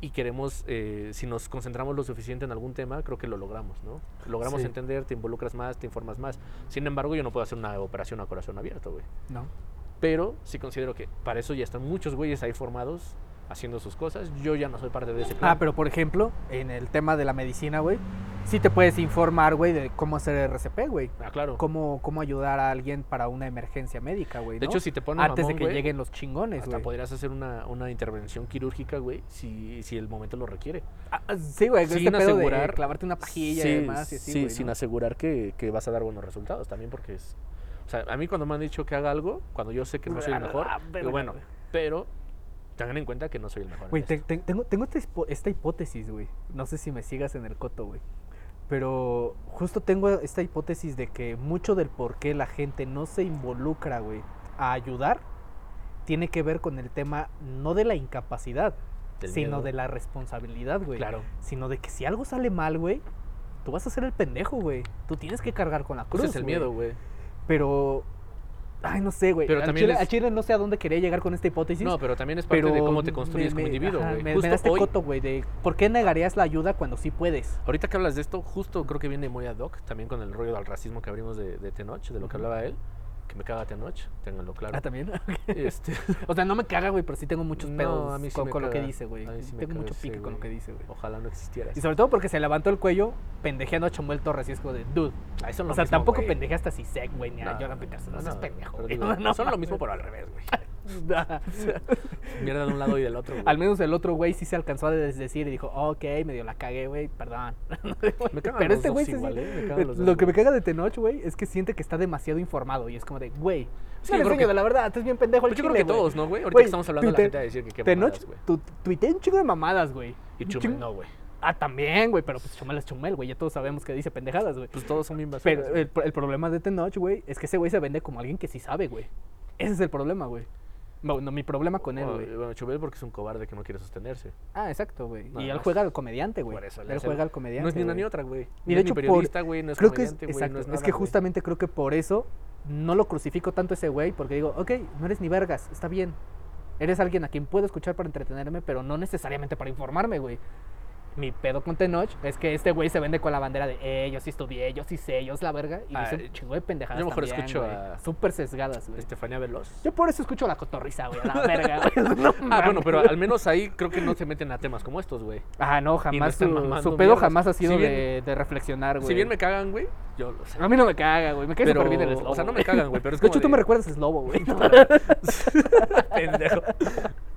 Speaker 2: Y queremos, eh, si nos concentramos lo suficiente en algún tema, creo que lo logramos, ¿no? Logramos
Speaker 1: Sí.
Speaker 2: entender, te involucras más, te informas más. Sin embargo, yo no puedo hacer una operación a corazón abierto, güey.
Speaker 1: ¿No?
Speaker 2: Pero sí considero que para eso ya están muchos güeyes ahí formados haciendo sus cosas. Yo ya no soy parte de ese plan.
Speaker 1: Ah, pero por ejemplo, en el tema de la medicina, güey, sí te puedes informar, güey, de cómo hacer RCP, güey.
Speaker 2: Ah, claro.
Speaker 1: Cómo, cómo ayudar a alguien para una emergencia médica, güey.
Speaker 2: De
Speaker 1: ¿no?
Speaker 2: hecho, si te pones
Speaker 1: Antes
Speaker 2: mamón,
Speaker 1: de que
Speaker 2: güey,
Speaker 1: lleguen los chingones,
Speaker 2: hasta
Speaker 1: güey.
Speaker 2: podrías hacer una, una intervención quirúrgica, güey, si, si el momento lo requiere.
Speaker 1: Ah, ah, sí, güey, este
Speaker 2: sin
Speaker 1: pedo de
Speaker 2: asegurar-
Speaker 1: clavarte una pajilla y demás y así,
Speaker 2: sí,
Speaker 1: güey,
Speaker 2: sin
Speaker 1: ¿no?
Speaker 2: asegurar que, que vas a dar buenos resultados también porque es... O sea, a mí cuando me han dicho que haga algo, cuando yo sé que no soy el
Speaker 1: A
Speaker 2: mejor, digo, bueno, pero tengan en cuenta que no soy el mejor.
Speaker 1: Güey, te- tengo, tengo esta, hipótesis, güey. No sé si me sigas en el coto, güey. Pero justo tengo esta hipótesis de que mucho del por qué la gente no se involucra, güey, a ayudar, tiene que ver con el tema no de la incapacidad,
Speaker 2: Del
Speaker 1: sino
Speaker 2: miedo.
Speaker 1: de la responsabilidad, güey.
Speaker 2: Claro.
Speaker 1: Sino de que si algo sale mal, güey, tú vas a ser el pendejo, güey. Tú tienes que cargar con la cruz.
Speaker 2: Ese es el
Speaker 1: güey.
Speaker 2: miedo, güey.
Speaker 1: Pero. Ay, no sé, güey.
Speaker 2: Pero
Speaker 1: Al
Speaker 2: también
Speaker 1: Chile,
Speaker 2: es-
Speaker 1: al Chile no sé a dónde quería llegar con esta hipótesis.
Speaker 2: No, pero también es parte
Speaker 1: pero
Speaker 2: de cómo te
Speaker 1: me-
Speaker 2: construyes como individuo, güey.
Speaker 1: Me, me
Speaker 2: Justo
Speaker 1: da este
Speaker 2: hoy,
Speaker 1: coto, güey, de por qué negarías la ayuda cuando sí puedes.
Speaker 2: ahorita que hablas de esto, justo creo que viene muy ad hoc, también con el rollo del racismo que abrimos de, de Tenoch, de lo que hablaba él, que me caga Tenoch, ténganlo claro.
Speaker 1: Ah, también. [LAUGHS]
Speaker 2: Este,
Speaker 1: o sea, no me caga, güey, pero sí tengo muchos
Speaker 2: No,
Speaker 1: pedos
Speaker 2: a mí sí
Speaker 1: con,
Speaker 2: me
Speaker 1: con lo que dice, güey.
Speaker 2: Sí
Speaker 1: tengo mucho
Speaker 2: ese
Speaker 1: pique con lo que dice, güey.
Speaker 2: ojalá no existiera.
Speaker 1: Y
Speaker 2: eso.
Speaker 1: sobre todo porque se levantó el cuello pendejeando a Chamuel Torres y es como de, dude.
Speaker 2: Ay, son
Speaker 1: O
Speaker 2: lo
Speaker 1: sea,
Speaker 2: mismo,
Speaker 1: tampoco
Speaker 2: güey.
Speaker 1: pendejeaste a Sisek, güey, ni a
Speaker 2: No,
Speaker 1: Jordan Peterson. No,
Speaker 2: no,
Speaker 1: seas
Speaker 2: no,
Speaker 1: pendejo, güey.
Speaker 2: digo, [LAUGHS]
Speaker 1: No
Speaker 2: son lo mismo, pero al revés, güey. [LAUGHS] [LAUGHS] Mierda de un lado y del otro, güey.
Speaker 1: Al menos el otro güey sí se alcanzó a des- decir y dijo, ok, medio la cagué, güey, perdón. [LAUGHS]
Speaker 2: Me cagan
Speaker 1: Pero
Speaker 2: los
Speaker 1: este
Speaker 2: dos
Speaker 1: güey
Speaker 2: igual,
Speaker 1: siente-
Speaker 2: ¿eh? Me cagan los dos
Speaker 1: Lo que me caga de Tenoch, güey, es que siente que está demasiado informado y es como de, güey,
Speaker 2: Es
Speaker 1: es
Speaker 2: que
Speaker 1: enseño de la verdad, estás bien pendejo el
Speaker 2: Pues yo creo que
Speaker 1: güey".
Speaker 2: todos, ¿no, güey? Ahorita
Speaker 1: Güey,
Speaker 2: que estamos hablando, la
Speaker 1: tuite-
Speaker 2: gente a decir que qué
Speaker 1: Tenoch,
Speaker 2: mamadas, güey.
Speaker 1: tu, tuiteé un chingo de mamadas, güey.
Speaker 2: Y Chumel no, güey.
Speaker 1: Ah, también, güey, pero pues Chumel es Chumel, güey, ya todos sabemos que dice pendejadas, güey.
Speaker 2: Pues todos son bien basuras,
Speaker 1: Pero el, el problema de Tenoch, güey, es que ese güey se vende como alguien que sí sabe, güey. Ese es el problema, güey. No, no, mi problema con él,
Speaker 2: Bueno,
Speaker 1: güey.
Speaker 2: Bueno, Chumel porque es un cobarde que no quiere sostenerse.
Speaker 1: Ah, exacto, güey. Y él juega al comediante, güey.
Speaker 2: Por eso
Speaker 1: Él juega al comediante.
Speaker 2: No es ni una ni otra, güey.
Speaker 1: Y
Speaker 2: No
Speaker 1: de hecho,
Speaker 2: ni periodista, güey, no es
Speaker 1: creo
Speaker 2: comediante, güey, no es
Speaker 1: que justamente creo que por eso no lo crucifico tanto ese güey, porque digo, ok, no eres ni vergas, está bien. Eres alguien a quien puedo escuchar para entretenerme, pero no necesariamente para informarme, güey. Mi pedo con Tenoch es que este güey se vende con la bandera de, eh, yo sí estudié, yo sí sé, yo es la verga, y
Speaker 2: Ah,
Speaker 1: dice chingo de pendejadas
Speaker 2: yo mejor
Speaker 1: también,
Speaker 2: escucho a-
Speaker 1: Súper sesgadas, güey.
Speaker 2: Estefanía Veloz.
Speaker 1: Yo por eso escucho la cotorriza, güey, a la verga, güey. [LAUGHS] [LAUGHS] No
Speaker 2: Ah, bueno, pero al menos ahí creo que no se meten a temas como estos, güey.
Speaker 1: Ah, no, jamás. su, pedo
Speaker 2: mierdas.
Speaker 1: jamás ha sido
Speaker 2: Si bien-
Speaker 1: de, de reflexionar, güey.
Speaker 2: Si bien me cagan, güey, yo lo sé.
Speaker 1: A mí no me caga, güey. Me cae súper bien el
Speaker 2: o
Speaker 1: slobo.
Speaker 2: sea, no me cagan, güey, pero es
Speaker 1: De hecho, tú me recuerdas Slobo, güey. [LAUGHS]
Speaker 2: Pendejo.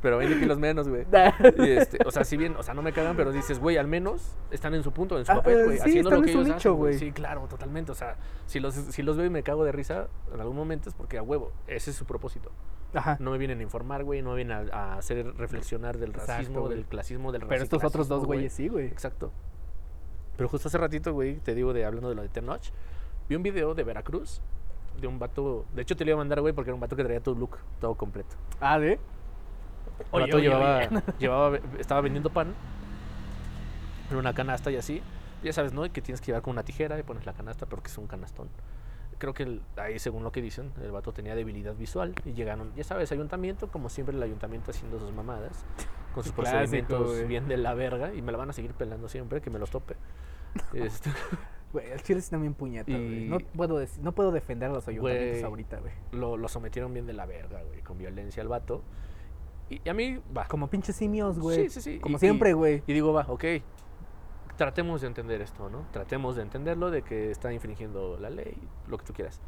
Speaker 2: Pero 20 kilos menos, güey. [LAUGHS] Y este, o sea, si bien, o sea, no me cagan, pero dices, güey, al menos están en su punto, en su
Speaker 1: Ah,
Speaker 2: papel, güey.
Speaker 1: sí,
Speaker 2: haciendo
Speaker 1: están
Speaker 2: lo
Speaker 1: en
Speaker 2: que
Speaker 1: su
Speaker 2: ellos
Speaker 1: nicho,
Speaker 2: hacen,
Speaker 1: güey.
Speaker 2: Sí, claro, totalmente. O sea, si los, si los veo y me cago de risa en algún momento es porque a huevo, ese es su propósito.
Speaker 1: Ajá.
Speaker 2: No me vienen a informar, güey, no me vienen a, a hacer reflexionar del
Speaker 1: Exacto,
Speaker 2: racismo,
Speaker 1: güey.
Speaker 2: del clasismo, del
Speaker 1: Pero estos otros dos güeyes sí, güey.
Speaker 2: Exacto. Pero justo hace ratito, güey, te digo de hablando de lo de Tenoch, vi un video de Veracruz de un vato, de hecho te lo iba a mandar, güey, porque era un vato que traía todo look, todo completo.
Speaker 1: Ah, ¿de?
Speaker 2: El
Speaker 1: Oye,
Speaker 2: vato
Speaker 1: oye,
Speaker 2: llevaba,
Speaker 1: oye. [LAUGHS]
Speaker 2: llevaba, estaba vendiendo pan en una canasta y así. Ya sabes, ¿no? Y que tienes que llevar con una tijera y pones la canasta, pero que es un canastón. Creo que el- ahí, según lo que dicen, el vato tenía debilidad visual y llegaron, ya sabes, ayuntamiento, como siempre el ayuntamiento haciendo sus mamadas, con sus [LAUGHS]
Speaker 1: Clásico,
Speaker 2: procedimientos
Speaker 1: güey.
Speaker 2: bien de la verga y me la van a seguir pelando siempre, que me los tope. [LAUGHS] Este,
Speaker 1: Güey, el chile sí también puñeta, güey. No puedo, no puedo defender a los ayuntamientos
Speaker 2: Güey.
Speaker 1: ahorita, güey.
Speaker 2: lo, lo sometieron bien de la verga, güey, con violencia al vato. Y, y a mí, va.
Speaker 1: Como pinches simios, güey.
Speaker 2: Sí, sí, sí.
Speaker 1: Como
Speaker 2: y-
Speaker 1: siempre,
Speaker 2: y-
Speaker 1: güey.
Speaker 2: Y digo, va, ok. Tratemos de entender esto, ¿no? Tratemos de entenderlo, de que está infringiendo la ley, lo que tú quieras.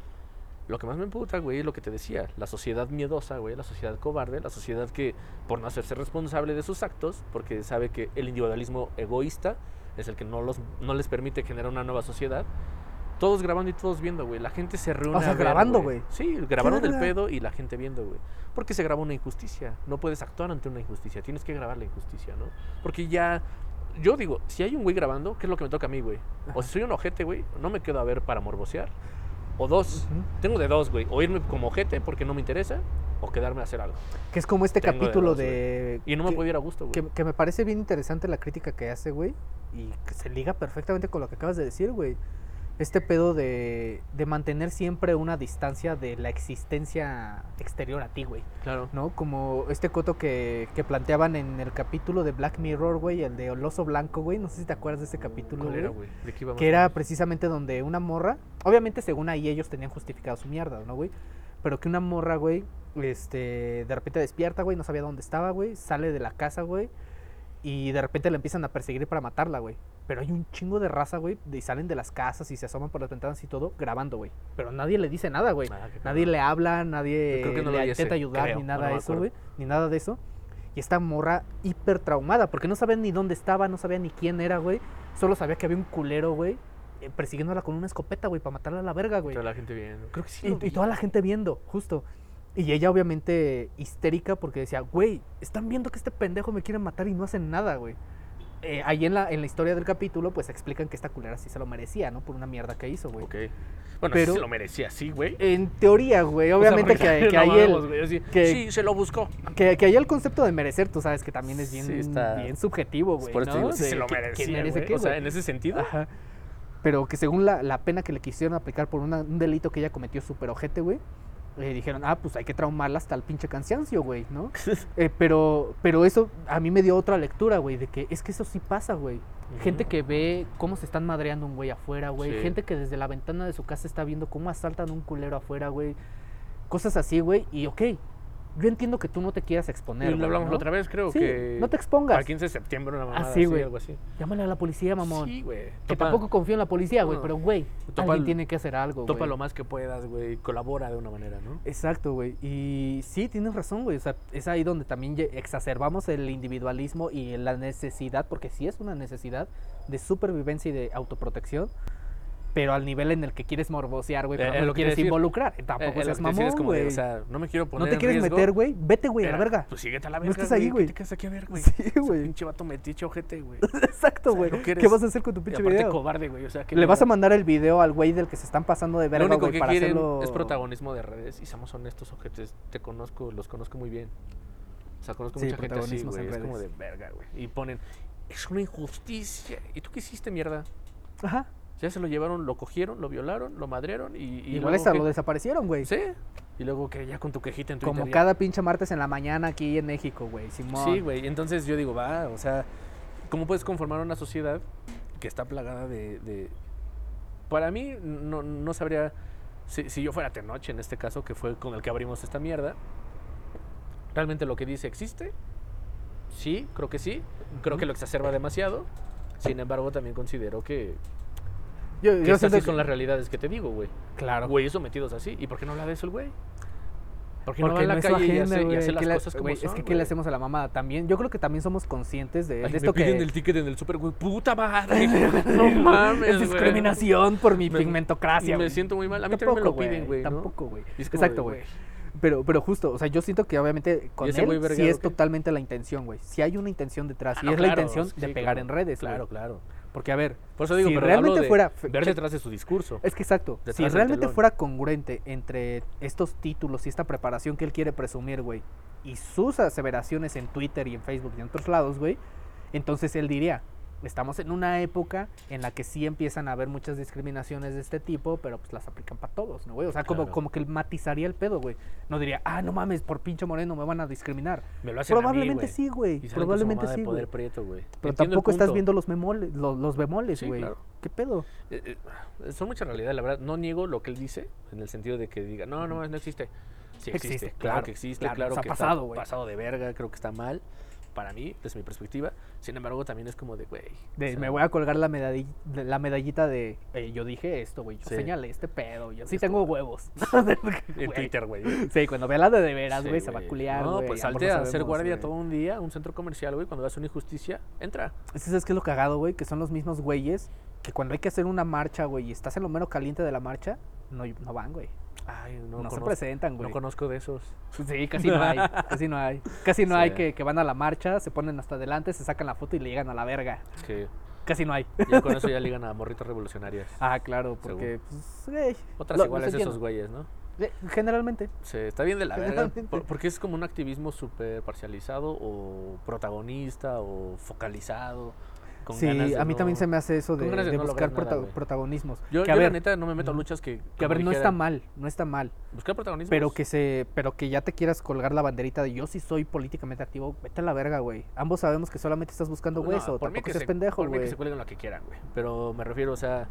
Speaker 2: Lo que más me emputa, güey, es lo que te decía. La sociedad miedosa, güey, la sociedad cobarde, la sociedad que, por no hacerse responsable de sus actos, porque sabe que el individualismo egoísta es el que no, los, no les permite generar una nueva sociedad. Todos grabando y todos viendo, güey. La gente se reúne.
Speaker 1: O sea,
Speaker 2: a ver,
Speaker 1: grabando, güey.
Speaker 2: Sí, grabaron el pedo y la gente viendo, güey. Porque se grabó una injusticia. No puedes actuar ante una injusticia. Tienes que grabar la injusticia, ¿no? Porque ya. Yo digo, si hay un güey grabando, ¿qué es lo que me toca a mí, güey? O si soy un ojete, güey, no me quedo a ver para morbosear. O dos. Tengo de dos, güey. O irme como ojete porque no me interesa. o quedarme a hacer algo.
Speaker 1: Que es como este
Speaker 2: Tengo de
Speaker 1: capítulo
Speaker 2: dos,
Speaker 1: de...
Speaker 2: Y no me
Speaker 1: que-
Speaker 2: puedo ir a gusto, güey.
Speaker 1: que, que me parece bien interesante la crítica que hace, güey. Y que se liga perfectamente con lo que acabas de decir, güey. Este pedo de, de mantener siempre una distancia de la existencia exterior a ti, güey.
Speaker 2: Claro.
Speaker 1: ¿No? Como este coto que, que planteaban en el capítulo de Black Mirror, güey, el de El oso blanco, güey. No sé si te acuerdas de ese capítulo,
Speaker 2: ¿Cuál era,
Speaker 1: güey.
Speaker 2: güey? ¿De qué
Speaker 1: Que era precisamente donde una morra, obviamente según ahí ellos tenían justificado su mierda, ¿no, güey? Pero que una morra, güey, este, de repente despierta, güey, no sabía dónde estaba, güey, sale de la casa, güey, y de repente la empiezan a perseguir para matarla, güey. Pero hay un chingo de raza, güey, y salen de las casas y se asoman por las ventanas y todo, grabando, güey. Pero nadie le dice nada, güey.
Speaker 2: Ah,
Speaker 1: Nadie le habla, nadie
Speaker 2: Yo creo que no lo
Speaker 1: le intenta ayudar,
Speaker 2: creo,
Speaker 1: ni nada de eso, güey. Ni nada de eso. Y esta morra hiper traumada, porque no sabía ni dónde estaba, no sabía ni quién era, güey. Solo sabía que había un culero, güey, eh, persiguiéndola con una escopeta, güey, para matarla a la verga, güey.
Speaker 2: Toda la gente viendo. Creo que sí.
Speaker 1: Y, y toda la gente viendo, justo. Y ella obviamente histérica porque decía, güey, están viendo que este pendejo me quiere matar y no hacen nada, güey. Eh, ahí en la, en la historia del capítulo, pues explican que esta culera sí se lo merecía, ¿no? Por una mierda que hizo, güey.
Speaker 2: Ok. Bueno,
Speaker 1: Pero-
Speaker 2: sí se lo merecía, sí, güey.
Speaker 1: En teoría, güey, obviamente
Speaker 2: O sea,
Speaker 1: que, [LAUGHS] que
Speaker 2: no
Speaker 1: ahí el,
Speaker 2: mames, güey, así,
Speaker 1: que-
Speaker 2: Sí, se lo buscó.
Speaker 1: que, que ahí el concepto de merecer, tú sabes que también es bien,
Speaker 2: Sí, está-
Speaker 1: bien subjetivo, güey.
Speaker 2: Por eso
Speaker 1: ¿no?
Speaker 2: digo, sí
Speaker 1: De
Speaker 2: se lo merecía,
Speaker 1: merece qué,
Speaker 2: O sea, en ese sentido.
Speaker 1: Ajá. Pero que según la, la pena que le quisieron aplicar por una- un delito que ella cometió súper ojete, güey, le dijeron, ah, pues hay que traumarla hasta el pinche cansancio, güey, ¿no? [LAUGHS] Eh, pero, pero eso a mí me dio otra lectura, güey, de que es que eso sí pasa, güey. Gente que ve cómo se están madreando un güey afuera, güey.
Speaker 2: Sí.
Speaker 1: Gente que desde la ventana de su casa está viendo cómo asaltan un culero afuera, güey. Cosas así, güey. Y ok, yo entiendo que tú no te quieras exponer.
Speaker 2: Y lo hablamos
Speaker 1: ¿no?
Speaker 2: la otra vez, creo
Speaker 1: Sí,
Speaker 2: que.
Speaker 1: no te expongas.
Speaker 2: Para 15 de septiembre, una mamada
Speaker 1: sí,
Speaker 2: así,
Speaker 1: güey.
Speaker 2: algo así.
Speaker 1: Llámale a la policía, mamón.
Speaker 2: Sí, güey.
Speaker 1: que tampoco confío en la policía, güey.
Speaker 2: No.
Speaker 1: Pero, güey, alguien
Speaker 2: el-
Speaker 1: tiene que hacer algo,
Speaker 2: Topa lo más que puedas, güey. Colabora de una manera, ¿no?
Speaker 1: Exacto, güey. Y sí, tienes razón, güey. O sea, es ahí donde también exacerbamos el individualismo y la necesidad, porque sí es una necesidad de supervivencia y de autoprotección, pero al nivel en el que quieres morbosear, güey,
Speaker 2: Eh,
Speaker 1: pero
Speaker 2: es
Speaker 1: no
Speaker 2: lo
Speaker 1: quieres
Speaker 2: decir.
Speaker 1: involucrar.
Speaker 2: Eh,
Speaker 1: Tampoco
Speaker 2: eh,
Speaker 1: seas mamón,
Speaker 2: es como de,
Speaker 1: güey.
Speaker 2: o sea, no me quiero poner
Speaker 1: no te quieres
Speaker 2: riesgo,
Speaker 1: meter, güey. Vete, güey, a la verga.
Speaker 2: Pues síguete a la
Speaker 1: No
Speaker 2: verga,
Speaker 1: estés ahí, güey.
Speaker 2: ¿Qué te quedas aquí a ver, güey? [LAUGHS]
Speaker 1: Sí, güey.
Speaker 2: Pinche vato metiche ojete, güey.
Speaker 1: Exacto,
Speaker 2: O sea,
Speaker 1: güey.
Speaker 2: no que
Speaker 1: ¿Qué vas a hacer con tu
Speaker 2: Y
Speaker 1: pinche
Speaker 2: aparte
Speaker 1: video?
Speaker 2: cobarde, güey. O sea, que
Speaker 1: Le
Speaker 2: no-
Speaker 1: vas a mandar el video al güey del que se están pasando de verga, güey, para hacerlo...
Speaker 2: es protagonismo de redes y somos honestos, ojetes. Te conozco, los conozco muy bien. O sea, conozco
Speaker 1: Sí,
Speaker 2: mucha gente así, güey. Es como de verga, güey. Y ponen, es una injusticia. ¿Y tú qué hiciste, mierda?
Speaker 1: Ajá.
Speaker 2: Ya se lo llevaron, lo cogieron, lo violaron, lo madrearon y. y
Speaker 1: Igual hasta
Speaker 2: qué?
Speaker 1: lo desaparecieron, güey.
Speaker 2: Sí. Y luego que ya con tu quejita en Twitter.
Speaker 1: Como
Speaker 2: ya-
Speaker 1: cada pinche martes en la mañana aquí en México, güey. Simón.
Speaker 2: Sí, güey. Entonces yo digo, va, o sea, ¿cómo puedes conformar una sociedad que está plagada de... de- Para mí, no, no sabría... Si, si yo fuera Tenoch, en este caso, que fue con el que abrimos esta mierda, ¿realmente lo que dice existe? Sí, creo que sí. Creo que lo exacerba demasiado. Sin embargo, también considero que,
Speaker 1: Yo,
Speaker 2: que
Speaker 1: yo siento
Speaker 2: sí
Speaker 1: que-
Speaker 2: son las realidades que te digo, güey.
Speaker 1: Claro.
Speaker 2: Güeyes sometidos así. ¿Y por qué no habla de eso el güey? ¿Por qué no va
Speaker 1: Porque
Speaker 2: a la
Speaker 1: no
Speaker 2: calle y
Speaker 1: agenda,
Speaker 2: hace, y hace
Speaker 1: ¿Qué
Speaker 2: las cosas como son,
Speaker 1: Es que ¿qué le hacemos a la mamada? También, yo creo que también somos conscientes de,
Speaker 2: Ay,
Speaker 1: de
Speaker 2: me
Speaker 1: esto
Speaker 2: piden
Speaker 1: que...
Speaker 2: el ticket en el super, güey. Puta madre. [LAUGHS] [LAUGHS] no mames,
Speaker 1: es discriminación por mi
Speaker 2: Me-
Speaker 1: pigmentocracia.
Speaker 2: Me
Speaker 1: güey.
Speaker 2: siento muy mal. A mí también me lo
Speaker 1: Tampoco,
Speaker 2: piden, güey. ¿no?
Speaker 1: Tampoco, güey.
Speaker 2: Y
Speaker 1: Exacto, güey. Pero, pero justo, o sea, yo siento que obviamente con él sí es totalmente la intención, güey. Si hay una intención detrás,
Speaker 2: Ah,
Speaker 1: y
Speaker 2: no,
Speaker 1: es la intención de pegar en redes.
Speaker 2: Claro, claro.
Speaker 1: Porque, a ver,
Speaker 2: Por eso digo,
Speaker 1: si
Speaker 2: pero
Speaker 1: realmente
Speaker 2: de
Speaker 1: fuera...
Speaker 2: ver detrás de su discurso.
Speaker 1: Es que exacto. Si realmente fuera congruente entre estos títulos y esta preparación que él quiere presumir, güey, y sus aseveraciones en Twitter y en Facebook y en otros lados, güey, entonces él diría, estamos en una época en la que sí empiezan a haber muchas discriminaciones de este tipo, pero pues las aplican para todos, ¿no, güey? O sea, como,
Speaker 2: Claro.
Speaker 1: como que él matizaría el pedo, güey. No diría, ah, no mames, por pinche moreno me van a discriminar.
Speaker 2: Me lo hacen a mí,
Speaker 1: Probablemente sí, güey. Probablemente sí, güey.
Speaker 2: poder prieto, güey.
Speaker 1: Pero
Speaker 2: Entiendo
Speaker 1: tampoco estás viendo los memoles, los, los bemoles,
Speaker 2: Sí,
Speaker 1: güey.
Speaker 2: claro.
Speaker 1: ¿Qué pedo?
Speaker 2: Eh, eh, son muchas realidades, la verdad. No niego lo que él dice, en el sentido de que diga, no, no, no existe. Sí existe,
Speaker 1: Existe,
Speaker 2: claro,
Speaker 1: claro,
Speaker 2: que existe,
Speaker 1: claro,
Speaker 2: claro,
Speaker 1: nos ha
Speaker 2: que
Speaker 1: pasado,
Speaker 2: está
Speaker 1: güey.
Speaker 2: pasado de verga, creo que está mal, para mí, desde mi perspectiva. Sin embargo, también es como de, güey.
Speaker 1: De,
Speaker 2: o sea,
Speaker 1: me voy a colgar la medallita, la medallita de eh, yo dije esto, güey. Yo
Speaker 2: Sí.
Speaker 1: señalé este pedo. Yo sí tengo huevos. [LAUGHS]
Speaker 2: En. Twitter, güey.
Speaker 1: Sí, cuando vea la de de veras,
Speaker 2: Sí,
Speaker 1: güey, se va a culiar.
Speaker 2: No, pues salte a hacer guardia todo un día, un centro comercial, güey. Cuando veas una injusticia, entra.
Speaker 1: Es que, ¿Sabes qué es lo cagado, güey? Que son los mismos güeyes que cuando hay que hacer una marcha, güey, y estás en lo mero caliente de la marcha, no, no van, güey.
Speaker 2: Ay, no,
Speaker 1: No, se presentan,
Speaker 2: no
Speaker 1: güey.
Speaker 2: conozco de esos.
Speaker 1: Sí, casi no hay. [LAUGHS] Casi no hay. Casi no hay
Speaker 2: Sí.
Speaker 1: que, que van a la marcha, se ponen hasta adelante, se sacan la foto y le llegan a la verga.
Speaker 2: Que
Speaker 1: Casi no hay.
Speaker 2: ya con eso ya ligan a morritas revolucionarias. [LAUGHS]
Speaker 1: Ah, claro, porque, pues, güey.
Speaker 2: Otras
Speaker 1: lo-
Speaker 2: iguales
Speaker 1: los
Speaker 2: esos güeyes, ¿no?
Speaker 1: Eh, Generalmente.
Speaker 2: Sí, está bien de la verga. Por- Porque es como un activismo súper parcializado o protagonista o focalizado. Con
Speaker 1: Sí,
Speaker 2: ganas de
Speaker 1: a mí también
Speaker 2: no-
Speaker 1: se me hace eso de,
Speaker 2: ganas de
Speaker 1: de
Speaker 2: no
Speaker 1: buscar
Speaker 2: nada, güey.
Speaker 1: protagonismos.
Speaker 2: Yo,
Speaker 1: que
Speaker 2: yo
Speaker 1: a
Speaker 2: la neta no me meto a luchas que.
Speaker 1: que a ver, no está mal, no está mal.
Speaker 2: Buscar protagonismo.
Speaker 1: Pero que se, pero que ya te quieras colgar la banderita de yo sí soy políticamente activo, vete a la verga, güey. Ambos sabemos que solamente estás buscando hueso,
Speaker 2: por mí
Speaker 1: tampoco
Speaker 2: que
Speaker 1: seas
Speaker 2: se-
Speaker 1: pendejo,
Speaker 2: Por mí que
Speaker 1: güey.
Speaker 2: se cuelguen lo que quieran, güey. Pero me refiero, o sea.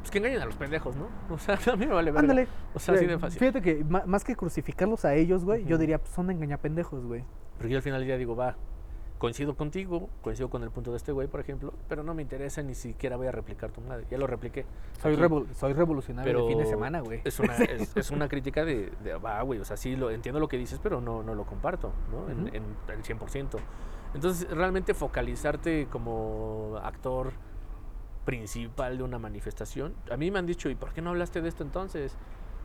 Speaker 2: Pues que engañen a los pendejos, ¿no? [LAUGHS] O sea, a mí me vale verga.
Speaker 1: Ándale.
Speaker 2: O sea, así de fácil.
Speaker 1: Fíjate que más que crucificarlos a ellos, güey, yo diría, pues son engañapendejos, güey.
Speaker 2: Pero yo al final del día digo, va, coincido contigo, coincido con el punto de este güey, por ejemplo, pero no me interesa ni siquiera voy a replicar tu madre. Ya lo repliqué.
Speaker 1: Soy,
Speaker 2: Aquí.
Speaker 1: revol- soy revolucionario
Speaker 2: Pero
Speaker 1: de fin de semana, güey.
Speaker 2: Es una, [LAUGHS] es, es una crítica de, va, güey, o sea, sí, lo, entiendo lo que dices, pero no, no lo comparto, ¿no? En,
Speaker 1: Ujú.
Speaker 2: en el 100%. Entonces, realmente focalizarte como actor principal de una manifestación, a mí me han dicho, ¿y por qué no hablaste de esto entonces?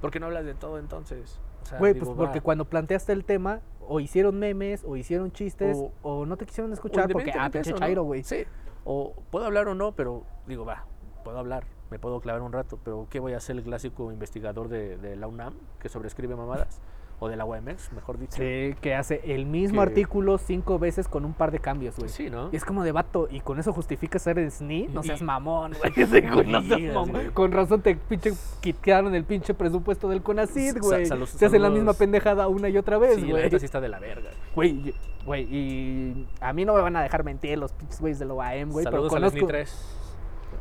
Speaker 2: ¿Por qué no hablas de todo entonces? O sea,
Speaker 1: Güey,
Speaker 2: digo,
Speaker 1: pues porque cuando planteaste el tema, o hicieron memes, o hicieron chistes,
Speaker 2: O-
Speaker 1: o, no te quisieron escuchar porque, ah, pinche chairo, güey.
Speaker 2: Sí, o puedo hablar o no, pero digo, va, puedo hablar, me puedo clavar un rato, pero ¿qué voy a hacer el clásico investigador de, de la UNAM que sobrescribe mamadas? o de la UMX, mejor dicho.
Speaker 1: Sí, que hace el mismo artículo cinco veces con un par de cambios, güey.
Speaker 2: Sí, ¿no?
Speaker 1: Y es como de vato, y con eso justifica ser el SNI, no seas mamón, [LAUGHS] güey. No seas mamón. Con razón te pinche quitaron el pinche presupuesto del CONACID, güey. Se hace la misma pendejada una y otra vez,
Speaker 2: sí,
Speaker 1: güey.
Speaker 2: Sí, está de la verga.
Speaker 1: Güey, güey, y a mí no me van a dejar mentir los pinches güeyes de la OAM, güey.
Speaker 2: Saludos pero
Speaker 1: conozco...
Speaker 2: a los NI3.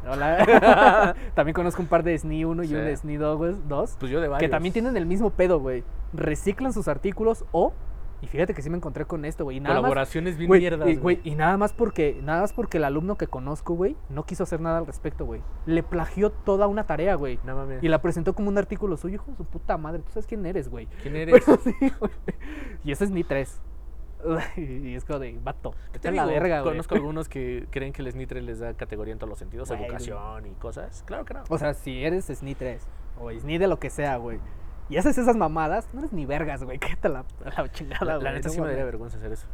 Speaker 1: Hola. [LAUGHS] también conozco un par de SNI 1 y
Speaker 2: Sí.
Speaker 1: un de SNI 2,
Speaker 2: Pues yo de
Speaker 1: que
Speaker 2: varios.
Speaker 1: también tienen el mismo pedo, güey. Reciclan sus artículos o... Y fíjate que sí me encontré con esto, güey. más
Speaker 2: Colaboraciones bien mierdas,
Speaker 1: y,
Speaker 2: güey.
Speaker 1: güey, y nada más porque nada más porque el alumno que conozco, güey, no quiso hacer nada al respecto, güey. Le plagió toda una tarea, güey.
Speaker 2: No mames.
Speaker 1: Y la presentó como un artículo suyo, hijo de su puta madre. ¿Tú sabes quién eres, güey?
Speaker 2: ¿Quién [LAUGHS] eres?
Speaker 1: Pero sí. Y ese es ni tres. [LAUGHS] Y es como de vato.
Speaker 2: ¿Qué
Speaker 1: Vete a la
Speaker 2: digo?
Speaker 1: verga, güey.
Speaker 2: Conozco algunos que creen que el SNI 3 les da categoría en todos los sentidos, educación y cosas. Claro que no.
Speaker 1: O sea, si eres SNI 3 o SNI de lo que sea, güey. Y haces esas mamadas, no eres ni vergas, güey. [LAUGHS] Quédate la, la chingada,
Speaker 2: La,
Speaker 1: güey.
Speaker 2: la neta
Speaker 1: no
Speaker 2: sí me daría vergüenza hacer eso.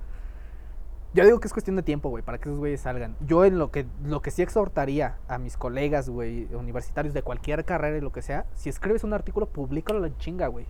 Speaker 1: Yo digo que es cuestión de tiempo, güey, para que esos güeyes salgan. Yo en lo que, lo que sí exhortaría a mis colegas, güey, universitarios de cualquier carrera y lo que sea, si escribes un artículo, públicalo la chinga, güey.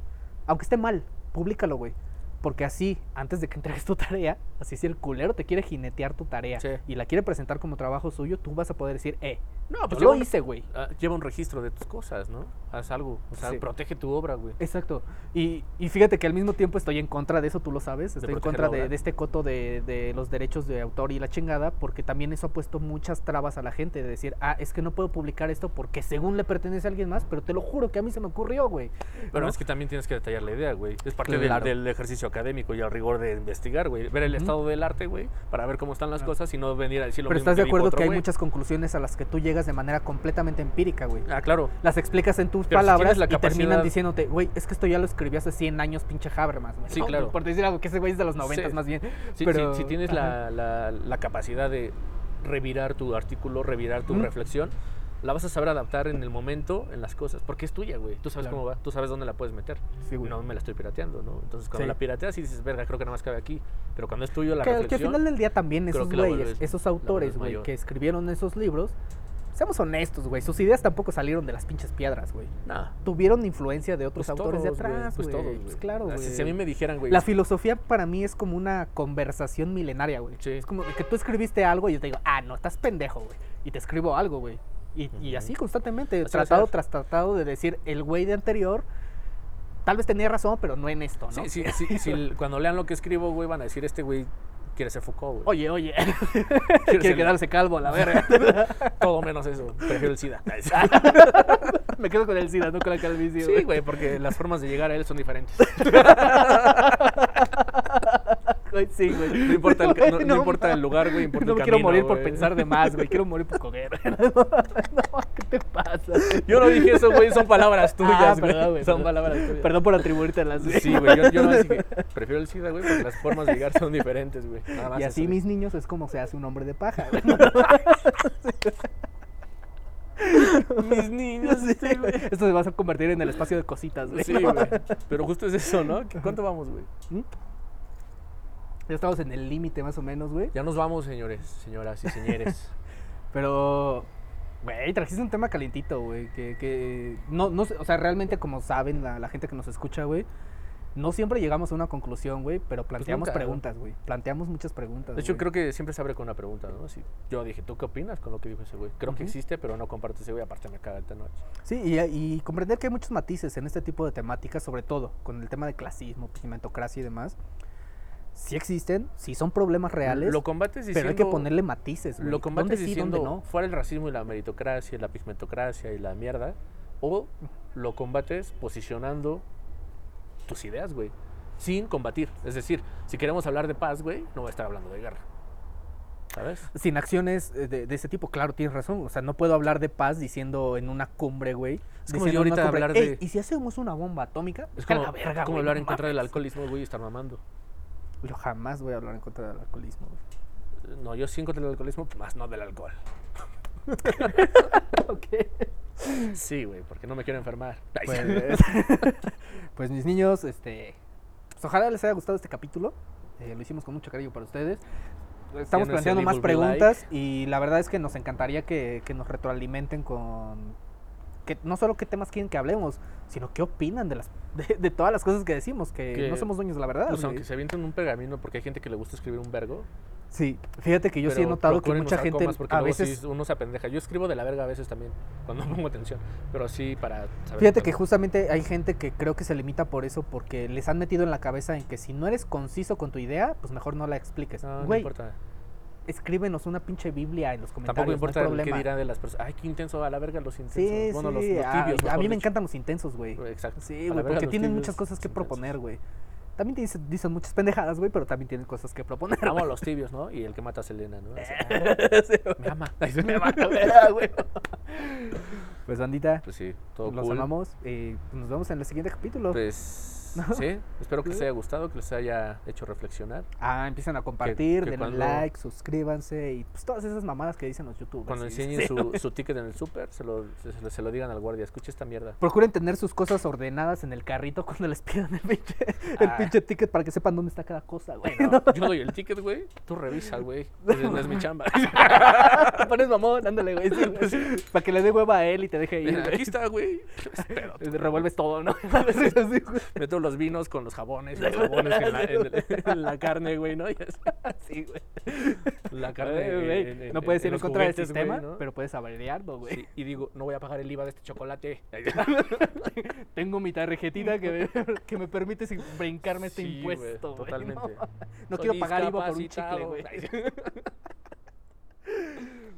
Speaker 1: Aunque esté mal, públicalo, güey. Porque así, antes de que entregues tu tarea, así si el culero te quiere jinetear tu tarea
Speaker 2: Sí.
Speaker 1: y la quiere presentar como trabajo suyo, tú vas a poder decir, eh,
Speaker 2: No,
Speaker 1: yo
Speaker 2: pues
Speaker 1: lo
Speaker 2: lleva un-
Speaker 1: hice, güey.
Speaker 2: ah, lleva un registro de tus cosas, ¿no? Haz algo. O sea,
Speaker 1: Sí.
Speaker 2: protege tu obra, güey.
Speaker 1: Exacto. Y, y fíjate que al mismo tiempo estoy en contra de eso, tú lo sabes. Estoy en contra de, de este coto de, de los derechos de autor y la chingada, porque también eso ha puesto muchas trabas a la gente de decir, ah, es que no puedo publicar esto porque según le pertenece a alguien más, pero te lo juro que a mí se me ocurrió, güey.
Speaker 2: Pero
Speaker 1: ¿No?
Speaker 2: es que también tienes que detallar la idea, güey. Es parte del-
Speaker 1: Claro.
Speaker 2: del, ejercicio académico y al rigor de investigar, güey. Ver el. Estado del arte, güey, para ver cómo están las
Speaker 1: Claro.
Speaker 2: cosas y no venir a decir lo
Speaker 1: Pero
Speaker 2: mismo
Speaker 1: estás de
Speaker 2: dijo
Speaker 1: acuerdo que hay
Speaker 2: güey.
Speaker 1: muchas conclusiones a las que tú llegas de manera completamente empírica, güey.
Speaker 2: Ah, claro.
Speaker 1: Las explicas en tus
Speaker 2: Pero si
Speaker 1: palabras
Speaker 2: tienes la
Speaker 1: y terminan
Speaker 2: capacidad-
Speaker 1: diciéndote, güey, es que esto ya lo escribí hace 100 años, pinche Habermas. güey",
Speaker 2: Sí,
Speaker 1: ¿no?
Speaker 2: claro.
Speaker 1: Por decir algo, que ese güey es de los 90
Speaker 2: Sí.
Speaker 1: más bien.
Speaker 2: Si,
Speaker 1: pero,
Speaker 2: si- si tienes la, la- la capacidad de revirar tu artículo, revirar tu
Speaker 1: Ujú.
Speaker 2: reflexión, la vas a saber adaptar en el momento, en las cosas, porque es tuya, güey. Tú sabes
Speaker 1: Claro.
Speaker 2: cómo va, tú sabes dónde la puedes meter.
Speaker 1: Sí, güey.
Speaker 2: no me la estoy pirateando, ¿no? Entonces, cuando
Speaker 1: Sí.
Speaker 2: la pirateas y dices, verga, creo que nada más cabe aquí. Pero cuando es tuyo la
Speaker 1: que, que al
Speaker 2: reflexión...
Speaker 1: final del día también esos güeyes, esos autores, güey, que escribieron esos libros, seamos honestos, güey, sus ideas tampoco salieron de las pinches piedras, güey.
Speaker 2: Nah,
Speaker 1: Tuvieron influencia de otros
Speaker 2: pues
Speaker 1: autores
Speaker 2: todos,
Speaker 1: de
Speaker 2: güey,
Speaker 1: atrás,
Speaker 2: pues
Speaker 1: güey.
Speaker 2: todos,
Speaker 1: Pues
Speaker 2: güey.
Speaker 1: claro,
Speaker 2: Ah,
Speaker 1: güey.
Speaker 2: si- Si a mí me dijeran, güey...
Speaker 1: La filosofía para mí es como una conversación milenaria, güey.
Speaker 2: Sí.
Speaker 1: Es como que tú escribiste algo y yo te digo, ah, no, estás pendejo, güey. Y te escribo algo, güey. Y, y así constantemente, tratado tras tratado de decir, el güey de anterior tal vez tenía razón, pero no en esto, ¿no?
Speaker 2: Sí, sí, sí, sí, cuando lean lo que escribo, güey, van a decir, este güey quiere ser Foucault, güey.
Speaker 1: Oye, oye,
Speaker 2: Quiere [LAUGHS] ser-
Speaker 1: quedarse calvo, a la verga. [LAUGHS]
Speaker 2: Todo menos eso. Prefiero el SIDA. [LAUGHS]
Speaker 1: Me quedo con el SIDA, no con la calvicie,
Speaker 2: Sí, güey, porque las formas de llegar a él son diferentes.
Speaker 1: Güey, Sí, güey.
Speaker 2: No importa el, ca- no, [LAUGHS] no
Speaker 1: No
Speaker 2: importa el lugar, güey, importa
Speaker 1: No
Speaker 2: el
Speaker 1: quiero morir por
Speaker 2: güey.
Speaker 1: pensar de más, güey. Quiero morir por coger. [LAUGHS] No, ¿qué te pasa?
Speaker 2: Yo no dije eso, güey, son palabras tuyas,
Speaker 1: Ah,
Speaker 2: güey.
Speaker 1: perdón, güey,
Speaker 2: Son
Speaker 1: perdón.
Speaker 2: palabras tuyas.
Speaker 1: Perdón por atribuirte las
Speaker 2: Sí, güey, yo, yo no dije, [LAUGHS] prefiero el SIDA, güey, porque las formas de llegar son diferentes, güey. Nada más
Speaker 1: Y así,
Speaker 2: eso,
Speaker 1: mis niños, es como se hace un hombre de paja. güey.
Speaker 2: güey. Mis niños,
Speaker 1: Sí, güey. Esto se va a convertir en el espacio de cositas, güey.
Speaker 2: Sí, güey. Pero justo es eso, ¿no? ¿Cuánto vamos, güey?
Speaker 1: ¿Mm? Ya estamos en el límite más o menos, güey.
Speaker 2: Ya nos vamos, señores, señoras y señores. [LAUGHS]
Speaker 1: Pero Güey, trajiste un tema calientito, güey. Que, que no, no o sea, realmente como saben la, la gente que nos escucha, güey, no siempre llegamos a una conclusión, güey, pero planteamos
Speaker 2: nunca, ¿no?
Speaker 1: preguntas, güey. Planteamos muchas preguntas.
Speaker 2: De hecho,
Speaker 1: güey.
Speaker 2: creo que siempre se abre con una pregunta, ¿no? Así, yo dije, ¿tú qué opinas con lo que dijo ese güey? Creo que existe, pero no comparto ese güey, aparte me caga el Tenoch.
Speaker 1: Sí, y, y comprender que hay muchos matices en este tipo de temáticas, sobre todo con el tema de clasismo, pigmentocracia y demás. Sí existen, sí son problemas reales,
Speaker 2: Lo combates diciendo...
Speaker 1: pero hay que ponerle matices, güey.
Speaker 2: Lo combates
Speaker 1: ¿Dónde sí,
Speaker 2: diciendo,
Speaker 1: dónde no?
Speaker 2: fuera el racismo y la meritocracia, y la pigmentocracia y la mierda, o lo combates posicionando tus ideas, güey, sin combatir. Es decir, si queremos hablar de paz, güey, no voy a estar hablando de guerra. ¿Sabes?
Speaker 1: Sin acciones de, de ese tipo, claro, tienes razón. O sea, no puedo hablar de paz diciendo en una cumbre, güey.
Speaker 2: Es como yo ahorita
Speaker 1: cumbre,
Speaker 2: hablar
Speaker 1: "Ey,
Speaker 2: de-
Speaker 1: ¿Y si hacemos una bomba atómica?
Speaker 2: Es como,
Speaker 1: la verga,
Speaker 2: como
Speaker 1: güey,
Speaker 2: hablar
Speaker 1: no
Speaker 2: en contra del
Speaker 1: mames".
Speaker 2: alcoholismo, güey, y estar mamando.
Speaker 1: Yo jamás voy a hablar en contra del alcoholismo, güey.
Speaker 2: No, yo sí en contra del alcoholismo, más no del alcohol. [LAUGHS] Sí, güey, porque no me quiero enfermar.
Speaker 1: Pues, [LAUGHS] pues mis niños, este, pues ojalá les haya gustado este capítulo. Eh, lo hicimos con mucho cariño para ustedes. Estamos planteando más
Speaker 2: like.
Speaker 1: preguntas y la verdad es que nos encantaría que, que nos retroalimenten con que no solo qué temas quieren que hablemos, sino qué opinan de las [LAUGHS] de, de todas las cosas que decimos, que,
Speaker 2: Que,
Speaker 1: no somos dueños de la verdad.
Speaker 2: Pues aunque se avienten un pergamino, porque hay gente que le gusta escribir un vergo.
Speaker 1: Sí, fíjate que yo sí he notado que mucha gente a
Speaker 2: sí
Speaker 1: veces
Speaker 2: uno se apendeja. Yo escribo de la verga a veces también, cuando [LAUGHS] pongo atención. Pero sí para saber.
Speaker 1: Fíjate que justamente hay gente que creo que se limita por eso, porque les han metido en la cabeza en que si no eres conciso con tu idea, pues mejor no la expliques.
Speaker 2: No, no
Speaker 1: Güey,
Speaker 2: importa.
Speaker 1: Escríbenos una pinche Biblia en los comentarios.
Speaker 2: Tampoco
Speaker 1: no
Speaker 2: importa
Speaker 1: problema.
Speaker 2: qué dirán de las personas. Ay, qué intenso, a la verga los intensos.
Speaker 1: Sí,
Speaker 2: bueno,
Speaker 1: sí,
Speaker 2: los, los
Speaker 1: a-
Speaker 2: tibios.
Speaker 1: a,
Speaker 2: mejor
Speaker 1: mí me encantan los intensos, güey.
Speaker 2: Exacto.
Speaker 1: Sí,
Speaker 2: A
Speaker 1: güey, porque tienen muchas cosas que proponer, güey. También dicen, dicen muchas pendejadas, güey, pero también tienen cosas que proponer.
Speaker 2: Amo a los tibios, ¿no? Y el que mata a Selena, ¿no? Así, [LAUGHS]
Speaker 1: Sí, güey.
Speaker 2: me ama. [LAUGHS]
Speaker 1: Me a ah, [LAUGHS] güey. Pues bandita,
Speaker 2: Pues sí, todo
Speaker 1: los
Speaker 2: cool.
Speaker 1: amamos y nos vemos en el siguiente capítulo.
Speaker 2: Pues sí, espero que les haya gustado, que les haya hecho reflexionar.
Speaker 1: Ah, empiecen a compartir,
Speaker 2: que
Speaker 1: denle like, suscríbanse y pues todas esas mamadas que dicen los youtubers.
Speaker 2: Cuando
Speaker 1: sí,
Speaker 2: enseñen
Speaker 1: sí,
Speaker 2: su, [LAUGHS] ticket en el súper, se lo, se, se lo- digan al guardia. Escucha esta mierda.
Speaker 1: Procuren tener sus cosas ordenadas en el carrito cuando les pidan el pinche, el
Speaker 2: Ah.
Speaker 1: pinche ticket para que sepan dónde está cada cosa, güey.
Speaker 2: Bueno, yo doy el ticket, güey. Tú revisa, güey. No es mi chamba. [LAUGHS]
Speaker 1: Te pones mamón, ándale, güey. sí. Para que le dé hueva a él y te deje ir.
Speaker 2: Mira, aquí está, güey. [LAUGHS]
Speaker 1: Revuelves todo, ¿no? Así,
Speaker 2: los vinos con los jabones, los [LAUGHS] jabones en la, en el- [LAUGHS] en la carne, güey, ¿no? [LAUGHS]
Speaker 1: Sí, güey.
Speaker 2: La carne.
Speaker 1: Güey, no puedes ir en contra del sistema,
Speaker 2: ¿no?
Speaker 1: pero puedes averiarlo, güey.
Speaker 2: Sí, y digo, no voy a pagar el IVA de este chocolate.
Speaker 1: Tengo mi tarjetita que me, que me permite brincarme este
Speaker 2: Sí,
Speaker 1: impuesto, güey.
Speaker 2: totalmente.
Speaker 1: No, no
Speaker 2: Soy
Speaker 1: quiero pagar IVA por un chicle, güey.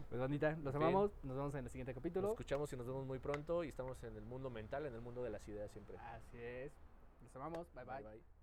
Speaker 1: Pues bandita, los amamos. Nos vemos en el siguiente
Speaker 2: Nos
Speaker 1: capítulo.
Speaker 2: escuchamos y nos vemos muy pronto. Y estamos en el mundo mental, en el mundo de las ideas siempre.
Speaker 1: Así es. Los amamos. bye. bye.
Speaker 2: bye.